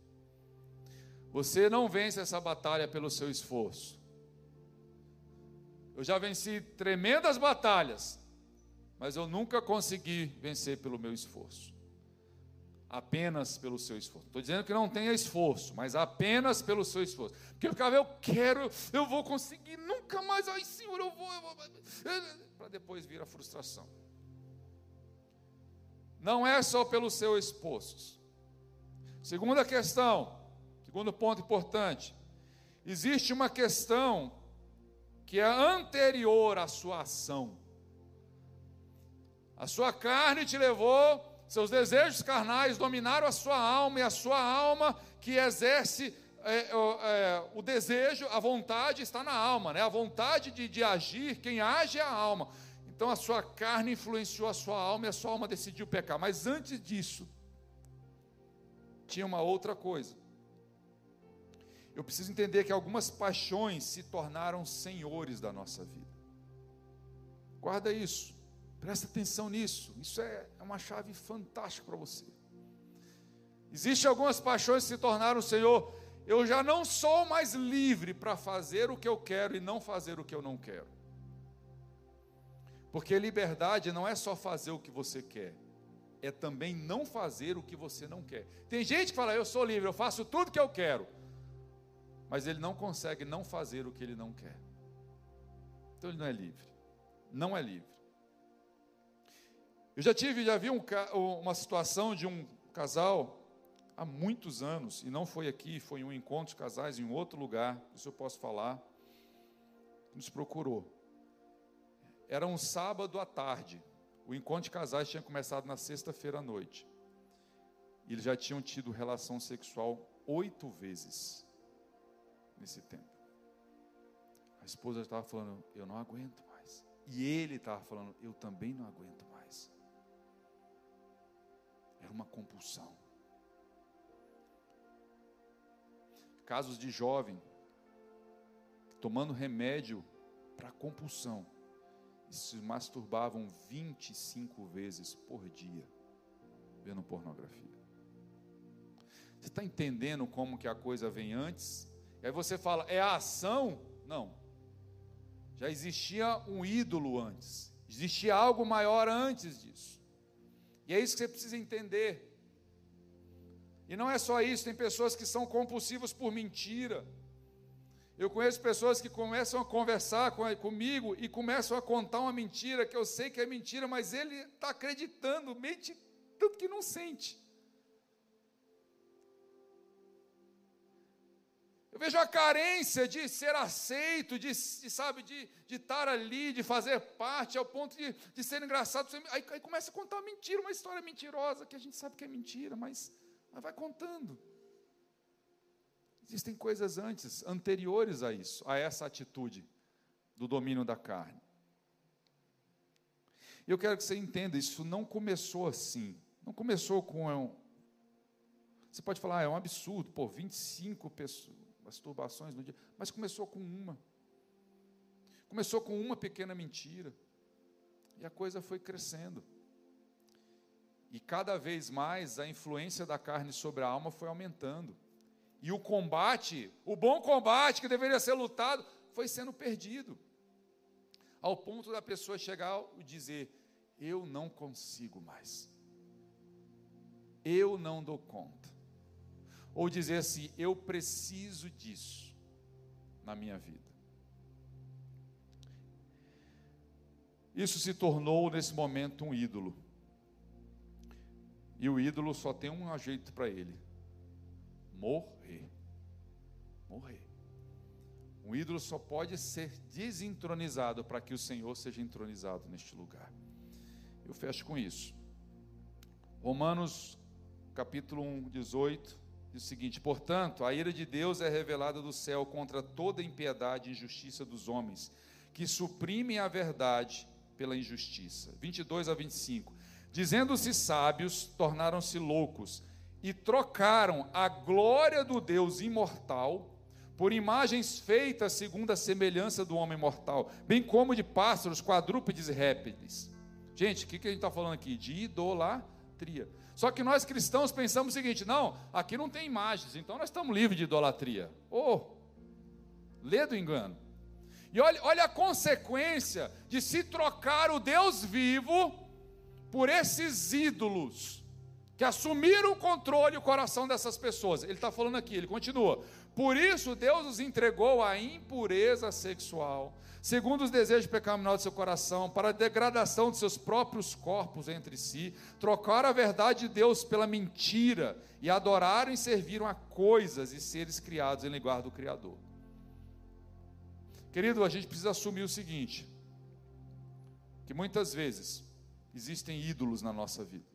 Você não vence essa batalha pelo seu esforço. Eu já venci tremendas batalhas, mas eu nunca consegui vencer pelo meu esforço. Apenas pelo seu esforço. Estou dizendo que não tenha esforço, mas apenas pelo seu esforço. Porque eu ficava, eu quero, eu vou conseguir, nunca mais, ai Senhor, eu vou, eu vou. Para depois vir a frustração. Não é só pelo seu esforço. Segunda questão, segundo ponto importante. Existe uma questão que é anterior à sua ação. A sua carne te levou, seus desejos carnais dominaram a sua alma, e a sua alma que exerce é, é, o desejo, a vontade está na alma, né? a vontade de, de agir, quem age é a alma. Então a sua carne influenciou a sua alma e a sua alma decidiu pecar. Mas antes disso, tinha uma outra coisa. Eu preciso entender que algumas paixões se tornaram senhores da nossa vida. Guarda isso, presta atenção nisso. Isso é, é uma chave fantástica para você. Existem algumas paixões que se tornaram senhor. Eu já não sou mais livre para fazer o que eu quero e não fazer o que eu não quero. Porque liberdade não é só fazer o que você quer, é também não fazer o que você não quer. Tem gente que fala, eu sou livre, eu faço tudo que eu quero, mas ele não consegue não fazer o que ele não quer. Então ele não é livre, não é livre. Eu já tive, já vi um, uma situação de um casal há muitos anos, e não foi aqui, foi em um encontro de casais em outro lugar, isso eu posso falar, nos procurou. Era um sábado à tarde. O encontro de casais tinha começado na sexta-feira à noite. Eles já tinham tido relação sexual oito vezes nesse tempo. A esposa estava falando, eu não aguento mais. E ele estava falando, eu também não aguento mais. Era uma compulsão. Casos de jovem tomando remédio para compulsão e se masturbavam 25 vezes por dia vendo pornografia. Você está entendendo como que a coisa vem antes? E aí você fala, é a ação? Não. Já existia um ídolo antes. Existia algo maior antes disso. E é isso que você precisa entender. E não é só isso, tem pessoas que são compulsivas por mentira. Eu conheço pessoas que começam a conversar com, comigo e começam a contar uma mentira que eu sei que é mentira, mas ele está acreditando, mente tanto que não sente. Vejo a carência de ser aceito, de, de sabe, de, de estar ali, de fazer parte, ao ponto de, de ser engraçado. Aí, aí começa a contar uma mentira, uma história mentirosa, que a gente sabe que é mentira, mas, mas vai contando. Existem coisas antes, anteriores a isso, a essa atitude do domínio da carne. Eu quero que você entenda, isso não começou assim. Não começou com. Um, você pode falar, ah, é um absurdo, pô, 25 pessoas, masturbações no dia. Mas começou com uma. Começou com uma pequena mentira. E a coisa foi crescendo. E cada vez mais a influência da carne sobre a alma foi aumentando. E o combate, o bom combate que deveria ser lutado, foi sendo perdido. Ao ponto da pessoa chegar e dizer: Eu não consigo mais. Eu não dou conta. Ou dizer assim: Eu preciso disso na minha vida. Isso se tornou nesse momento um ídolo. E o ídolo só tem um jeito para ele: morrer morrer. Um ídolo só pode ser desentronizado para que o Senhor seja entronizado neste lugar. Eu fecho com isso. Romanos capítulo 1, 18, diz o seguinte: Portanto, a ira de Deus é revelada do céu contra toda impiedade e injustiça dos homens, que suprimem a verdade pela injustiça. 22 a 25. Dizendo-se sábios, tornaram-se loucos e trocaram a glória do Deus imortal por imagens feitas segundo a semelhança do homem mortal, bem como de pássaros, quadrúpedes e répteis. Gente, o que, que a gente está falando aqui? De idolatria. Idolatria. Só que nós cristãos pensamos o seguinte: não, aqui não tem imagens, então nós estamos livres de idolatria. Oh, lê do engano. E olha, olha a consequência de se trocar o Deus vivo por esses ídolos que assumiram o controle e o coração dessas pessoas. Ele está falando aqui, ele continua. Por isso Deus os entregou à impureza sexual, segundo os desejos pecaminosos do seu coração, para a degradação de seus próprios corpos entre si, trocaram a verdade de Deus pela mentira e adoraram e serviram a coisas e seres criados em lugar do Criador. Querido, a gente precisa assumir o seguinte: que muitas vezes existem ídolos na nossa vida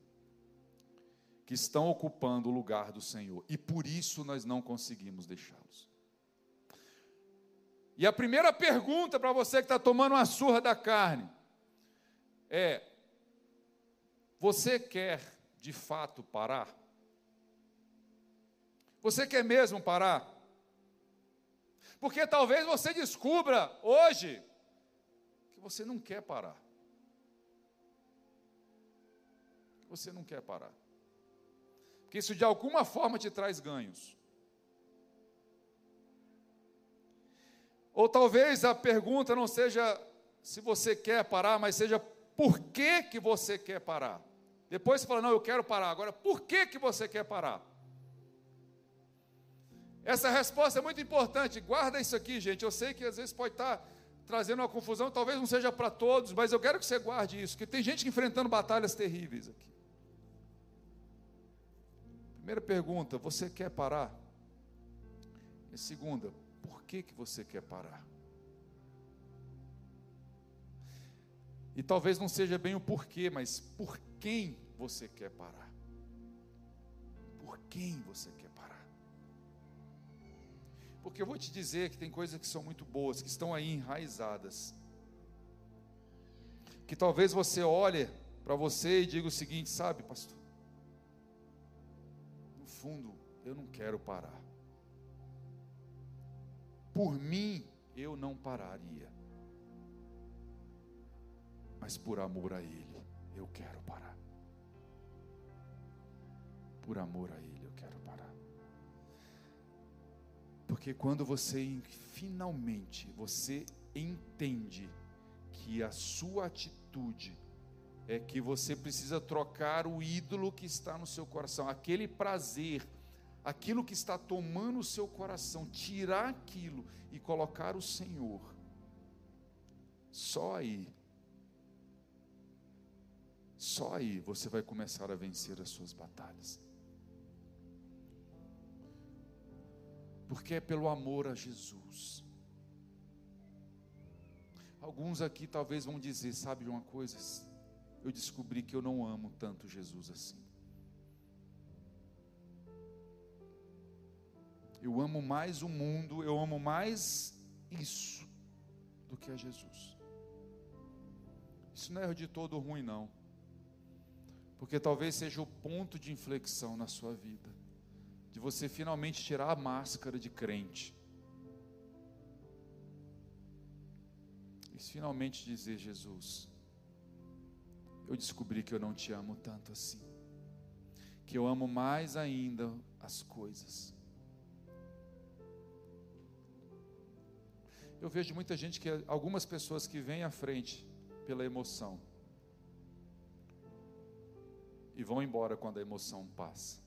que estão ocupando o lugar do Senhor e por isso nós não conseguimos deixá-los. E a primeira pergunta para você que está tomando uma surra da carne é: você quer de fato parar? Você quer mesmo parar? Porque talvez você descubra hoje que você não quer parar. Você não quer parar. Porque isso de alguma forma te traz ganhos. Ou talvez a pergunta não seja se você quer parar, mas seja por que, que você quer parar. Depois você fala, não, eu quero parar. Agora, por que, que você quer parar? Essa resposta é muito importante. Guarda isso aqui, gente. Eu sei que às vezes pode estar trazendo uma confusão, talvez não seja para todos, mas eu quero que você guarde isso, porque tem gente enfrentando batalhas terríveis aqui. Primeira pergunta: você quer parar? E segunda, por que, que você quer parar? E talvez não seja bem o porquê, mas por quem você quer parar? Por quem você quer porque eu vou te dizer que tem coisas que são muito boas, que estão aí enraizadas. Que talvez você olhe para você e diga o seguinte, sabe, pastor? No fundo, eu não quero parar. Por mim, eu não pararia. Mas por amor a Ele, eu quero parar. Por amor a Ele. Porque quando você finalmente você entende que a sua atitude é que você precisa trocar o ídolo que está no seu coração, aquele prazer, aquilo que está tomando o seu coração, tirar aquilo e colocar o Senhor. Só aí, só aí você vai começar a vencer as suas batalhas. porque é pelo amor a Jesus. Alguns aqui talvez vão dizer: sabe de uma coisa? Eu descobri que eu não amo tanto Jesus assim. Eu amo mais o mundo, eu amo mais isso do que a Jesus. Isso não é de todo ruim, não. Porque talvez seja o ponto de inflexão na sua vida de você finalmente tirar a máscara de crente. E finalmente dizer: Jesus, eu descobri que eu não te amo tanto assim, que eu amo mais ainda as coisas. Eu vejo muita gente que, algumas pessoas que vêm à frente pela emoção e vão embora quando a emoção passa.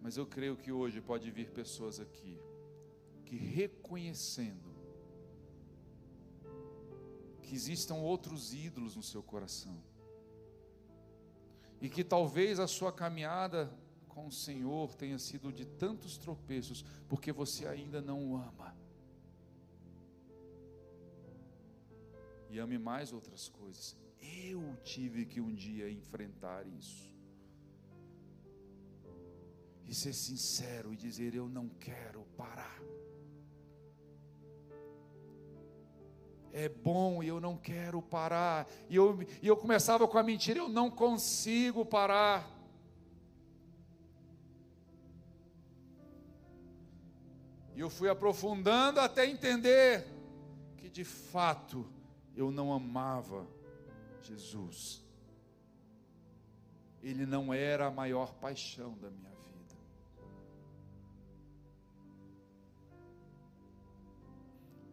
Mas eu creio que hoje pode vir pessoas aqui que reconhecendo que existam outros ídolos no seu coração e que talvez a sua caminhada com o Senhor tenha sido de tantos tropeços porque você ainda não o ama. E ame mais outras coisas. Eu tive que um dia enfrentar isso e ser sincero e dizer: Eu não quero parar. É bom e eu não quero parar. E eu, e eu começava com a mentira: Eu não consigo parar. E eu fui aprofundando até entender que de fato eu não amava Jesus. ele não era a maior paixão da minha vida.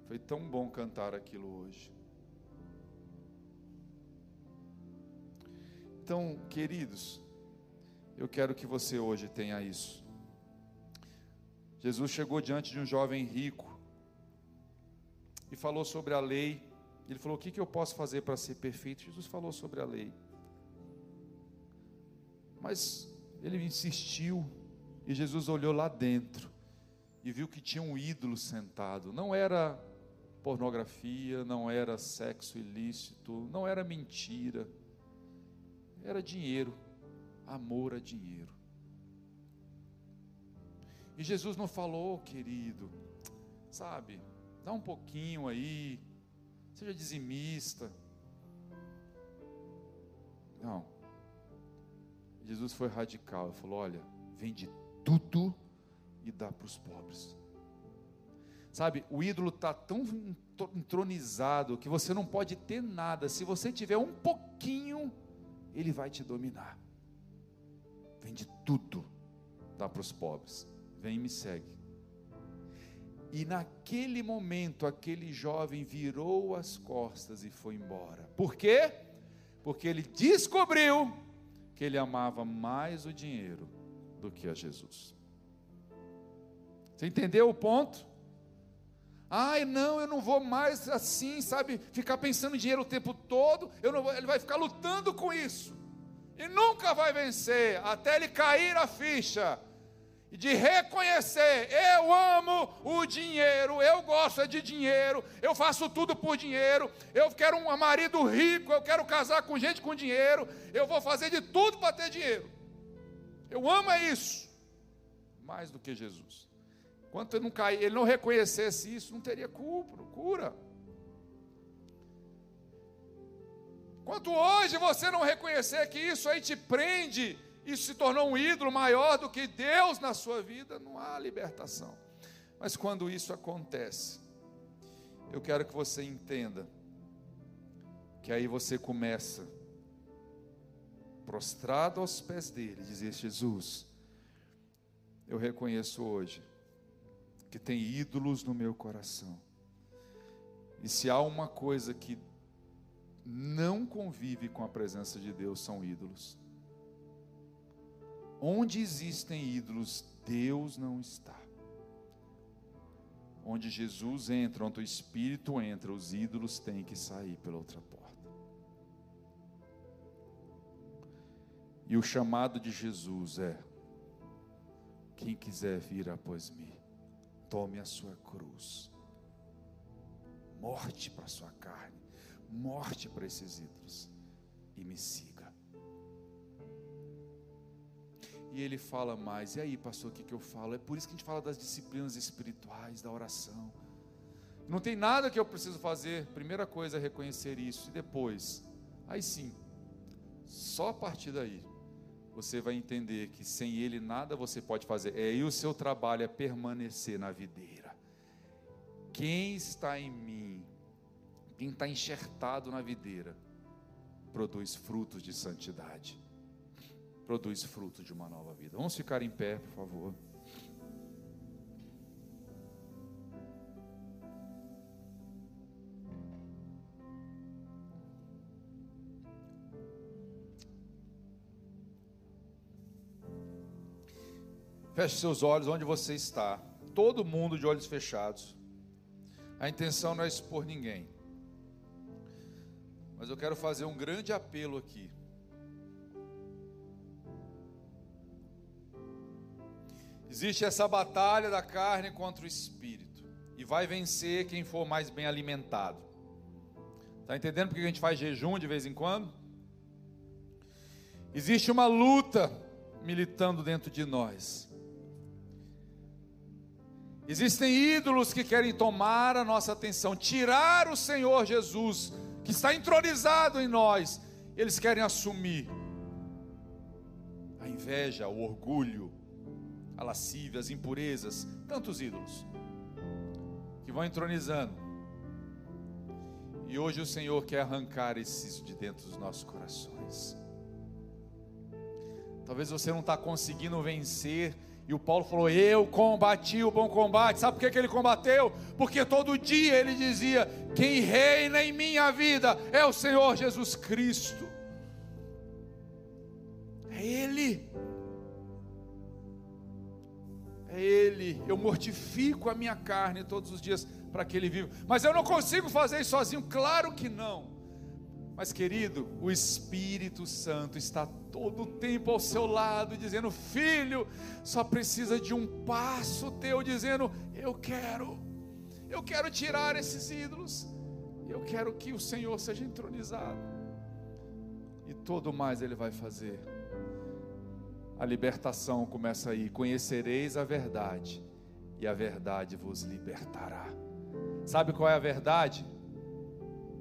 Foi tão bom cantar aquilo hoje. Então, queridos, eu quero que você hoje tenha isso. Jesus chegou diante de um jovem rico e falou sobre a lei. Ele falou: O que, que eu posso fazer para ser perfeito? Jesus falou sobre a lei. Mas ele insistiu e Jesus olhou lá dentro e viu que tinha um ídolo sentado. Não era pornografia, não era sexo ilícito, não era mentira. Era dinheiro, amor a dinheiro. E Jesus não falou, querido, sabe, dá um pouquinho aí, seja dizimista. Não, Jesus foi radical, falou: olha, vende tudo e dá para os pobres. Sabe, o ídolo está tão entronizado que você não pode ter nada. Se você tiver um pouquinho, ele vai te dominar. Vende tudo, dá para os pobres. Vem e me segue. E naquele momento, aquele jovem virou as costas e foi embora. Por quê? Porque ele descobriu que ele amava mais o dinheiro do que a Jesus. Você entendeu o ponto? Ai, não, eu não vou mais assim, sabe, ficar pensando em dinheiro o tempo todo. Vou, ele vai ficar lutando com isso. E nunca vai vencer até ele cair a ficha de reconhecer, eu amo o dinheiro, eu gosto de dinheiro, eu faço tudo por dinheiro, eu quero um marido rico, eu quero casar com gente com dinheiro, eu vou fazer de tudo para ter dinheiro. Eu amo é isso, mais do que Jesus. Enquanto ele não cair, ele não reconhecesse isso, não teria culpa, cura. Quanto hoje você não reconhecer que isso aí te prende isso se tornou um ídolo maior do que Deus na sua vida, não há libertação. Mas quando isso acontece, eu quero que você entenda que aí você começa prostrado aos pés dele, dizer: Jesus, eu reconheço hoje que tem ídolos no meu coração. E se há uma coisa que não convive com a presença de Deus, são ídolos. Onde existem ídolos, Deus não está. Onde Jesus entra, onde o Espírito entra, os ídolos têm que sair pela outra porta. E o chamado de Jesus é: quem quiser vir após mim, tome a sua cruz. Morte para a sua carne, morte para esses ídolos, e me siga. E ele fala mais. E aí, pastor, o que, que eu falo? É por isso que a gente fala das disciplinas espirituais, da oração. Não tem nada que eu preciso fazer. Primeira coisa é reconhecer isso. E depois, aí sim, só a partir daí, você vai entender que sem ele nada você pode fazer. É, e o seu trabalho é permanecer na videira. Quem está em mim, quem está enxertado na videira, produz frutos de santidade produz fruto de uma nova vida. Vamos ficar em pé, por favor. Feche seus olhos onde você está. Todo mundo de olhos fechados. A intenção não é expor ninguém. Mas eu quero fazer um grande apelo aqui. Existe essa batalha da carne contra o espírito. E vai vencer quem for mais bem alimentado. Está entendendo porque a gente faz jejum de vez em quando? Existe uma luta militando dentro de nós. Existem ídolos que querem tomar a nossa atenção, tirar o Senhor Jesus, que está entronizado em nós. Eles querem assumir a inveja, o orgulho, a lascívia, as impurezas, tantos ídolos que vão entronizando. E hoje o Senhor quer arrancar esses de dentro dos nossos corações. Talvez você não está conseguindo vencer. E o Paulo falou: Eu combati o bom combate. Sabe por que, que ele combateu? Porque todo dia ele dizia: Quem reina em minha vida é o Senhor Jesus Cristo. É Ele. É Ele. Eu mortifico a minha carne todos os dias para que Ele viva. Mas eu não consigo fazer isso sozinho. Claro que não. Mas, querido, o Espírito Santo está todo o tempo ao seu lado, dizendo: Filho, só precisa de um passo teu, dizendo: Eu quero, eu quero tirar esses ídolos, eu quero que o Senhor seja entronizado, e todo mais Ele vai fazer. A libertação começa aí: conhecereis a verdade, e a verdade vos libertará. Sabe qual é a verdade?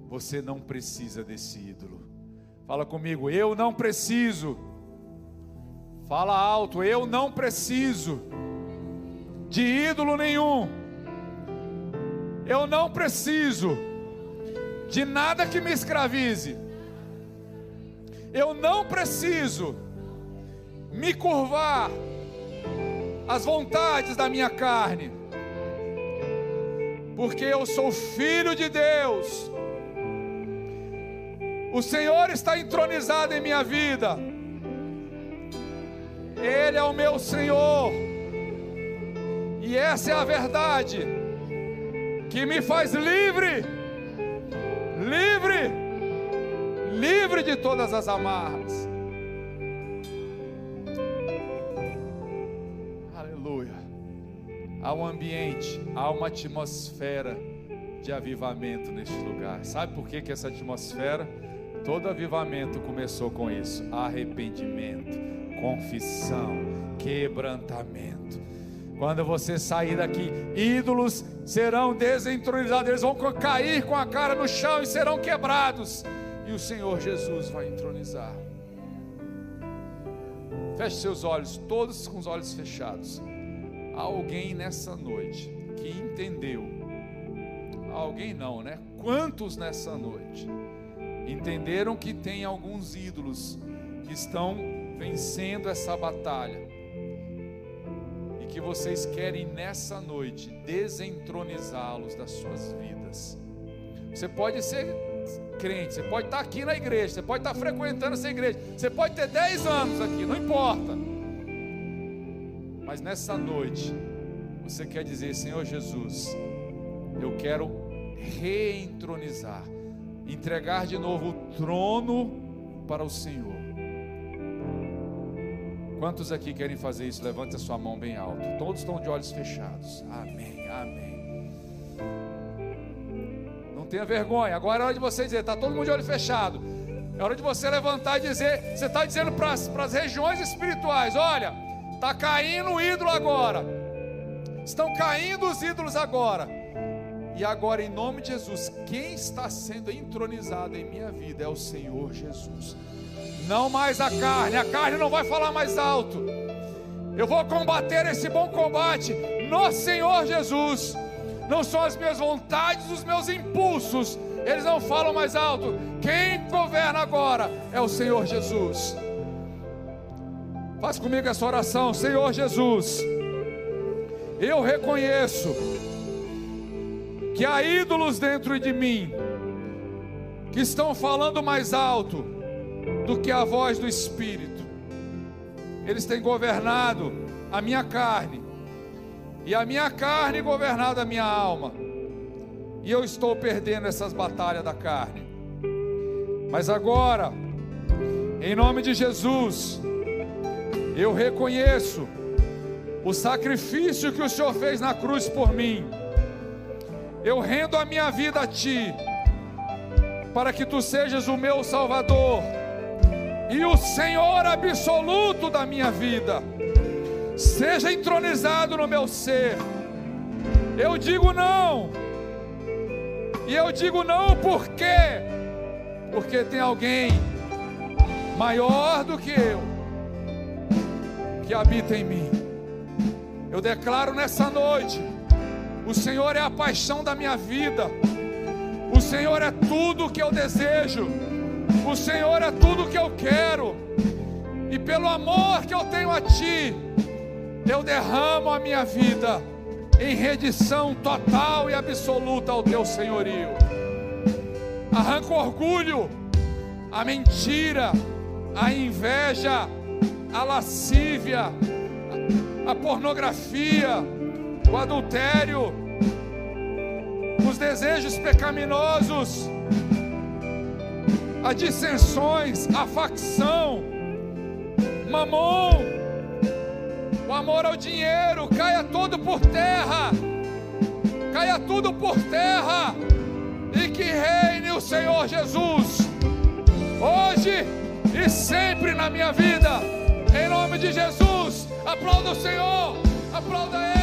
Você não precisa desse ídolo. Fala comigo, eu não preciso. Fala alto, eu não preciso de ídolo nenhum. Eu não preciso de nada que me escravize. Eu não preciso me curvar às vontades da minha carne, porque eu sou filho de Deus o Senhor está entronizado em minha vida. Ele é o meu Senhor. E essa é a verdade que me faz livre. Livre. Livre de todas as amarras. Há um ambiente, há uma atmosfera de avivamento neste lugar. Sabe por que, que essa atmosfera? Todo avivamento começou com isso: arrependimento, confissão, quebrantamento. Quando você sair daqui, ídolos serão desentronizados, eles vão cair com a cara no chão e serão quebrados, e o Senhor Jesus vai entronizar. Feche seus olhos, todos com os olhos fechados. Alguém nessa noite que entendeu, alguém não, né? Quantos nessa noite? entenderam que tem alguns ídolos que estão vencendo essa batalha e que vocês querem nessa noite desentronizá-los das suas vidas. Você pode ser crente, você pode estar aqui na igreja, você pode estar frequentando essa igreja, você pode ter 10 anos aqui, não importa. Mas nessa noite, você quer dizer, Senhor Jesus, eu quero reentronizar entregar de novo o trono para o Senhor. Quantos aqui querem fazer isso? Levante a sua mão bem alto. Todos estão de olhos fechados. Amém, amém. Não tenha vergonha. Agora é hora de você dizer: está todo mundo de olho fechado. É hora de você levantar e dizer: você está dizendo para as regiões espirituais: olha, está caindo o ídolo agora. Estão caindo os ídolos agora. E agora, em nome de Jesus, quem está sendo entronizado em minha vida é o Senhor Jesus. Não mais a carne, a carne não vai falar mais alto. Eu vou combater esse bom combate no Senhor Jesus. Não são as minhas vontades, os meus impulsos, eles não falam mais alto. Quem governa agora é o Senhor Jesus. Faz comigo essa oração, Senhor Jesus. Eu reconheço que há ídolos dentro de mim que estão falando mais alto do que a voz do Espírito. Eles têm governado a minha carne, e a minha carne governado a minha alma. E eu estou perdendo essas batalhas da carne. Mas agora, em nome de Jesus, eu reconheço o sacrifício que o Senhor fez na cruz por mim eu rendo a minha vida a Ti, para que Tu sejas o meu Salvador e o Senhor absoluto da minha vida, seja entronizado no meu ser. Eu digo não, e eu digo não por quê? Porque tem alguém maior do que eu que habita em mim. Eu declaro nessa noite o Senhor é a paixão da minha vida. O Senhor é tudo o que eu desejo. O Senhor é tudo o que eu quero. e pelo amor que eu tenho a Ti, eu derramo a minha vida em redição total e absoluta ao Teu senhorio. Arranco o orgulho, a mentira, a inveja, a lascívia, a pornografia, o adultério, os desejos pecaminosos, as dissensões, a facção, mamon, o amor ao dinheiro, caia tudo por terra, caia tudo por terra, e que reine o Senhor Jesus, hoje e sempre na minha vida, em nome de Jesus, aplauda o Senhor, aplauda Ele.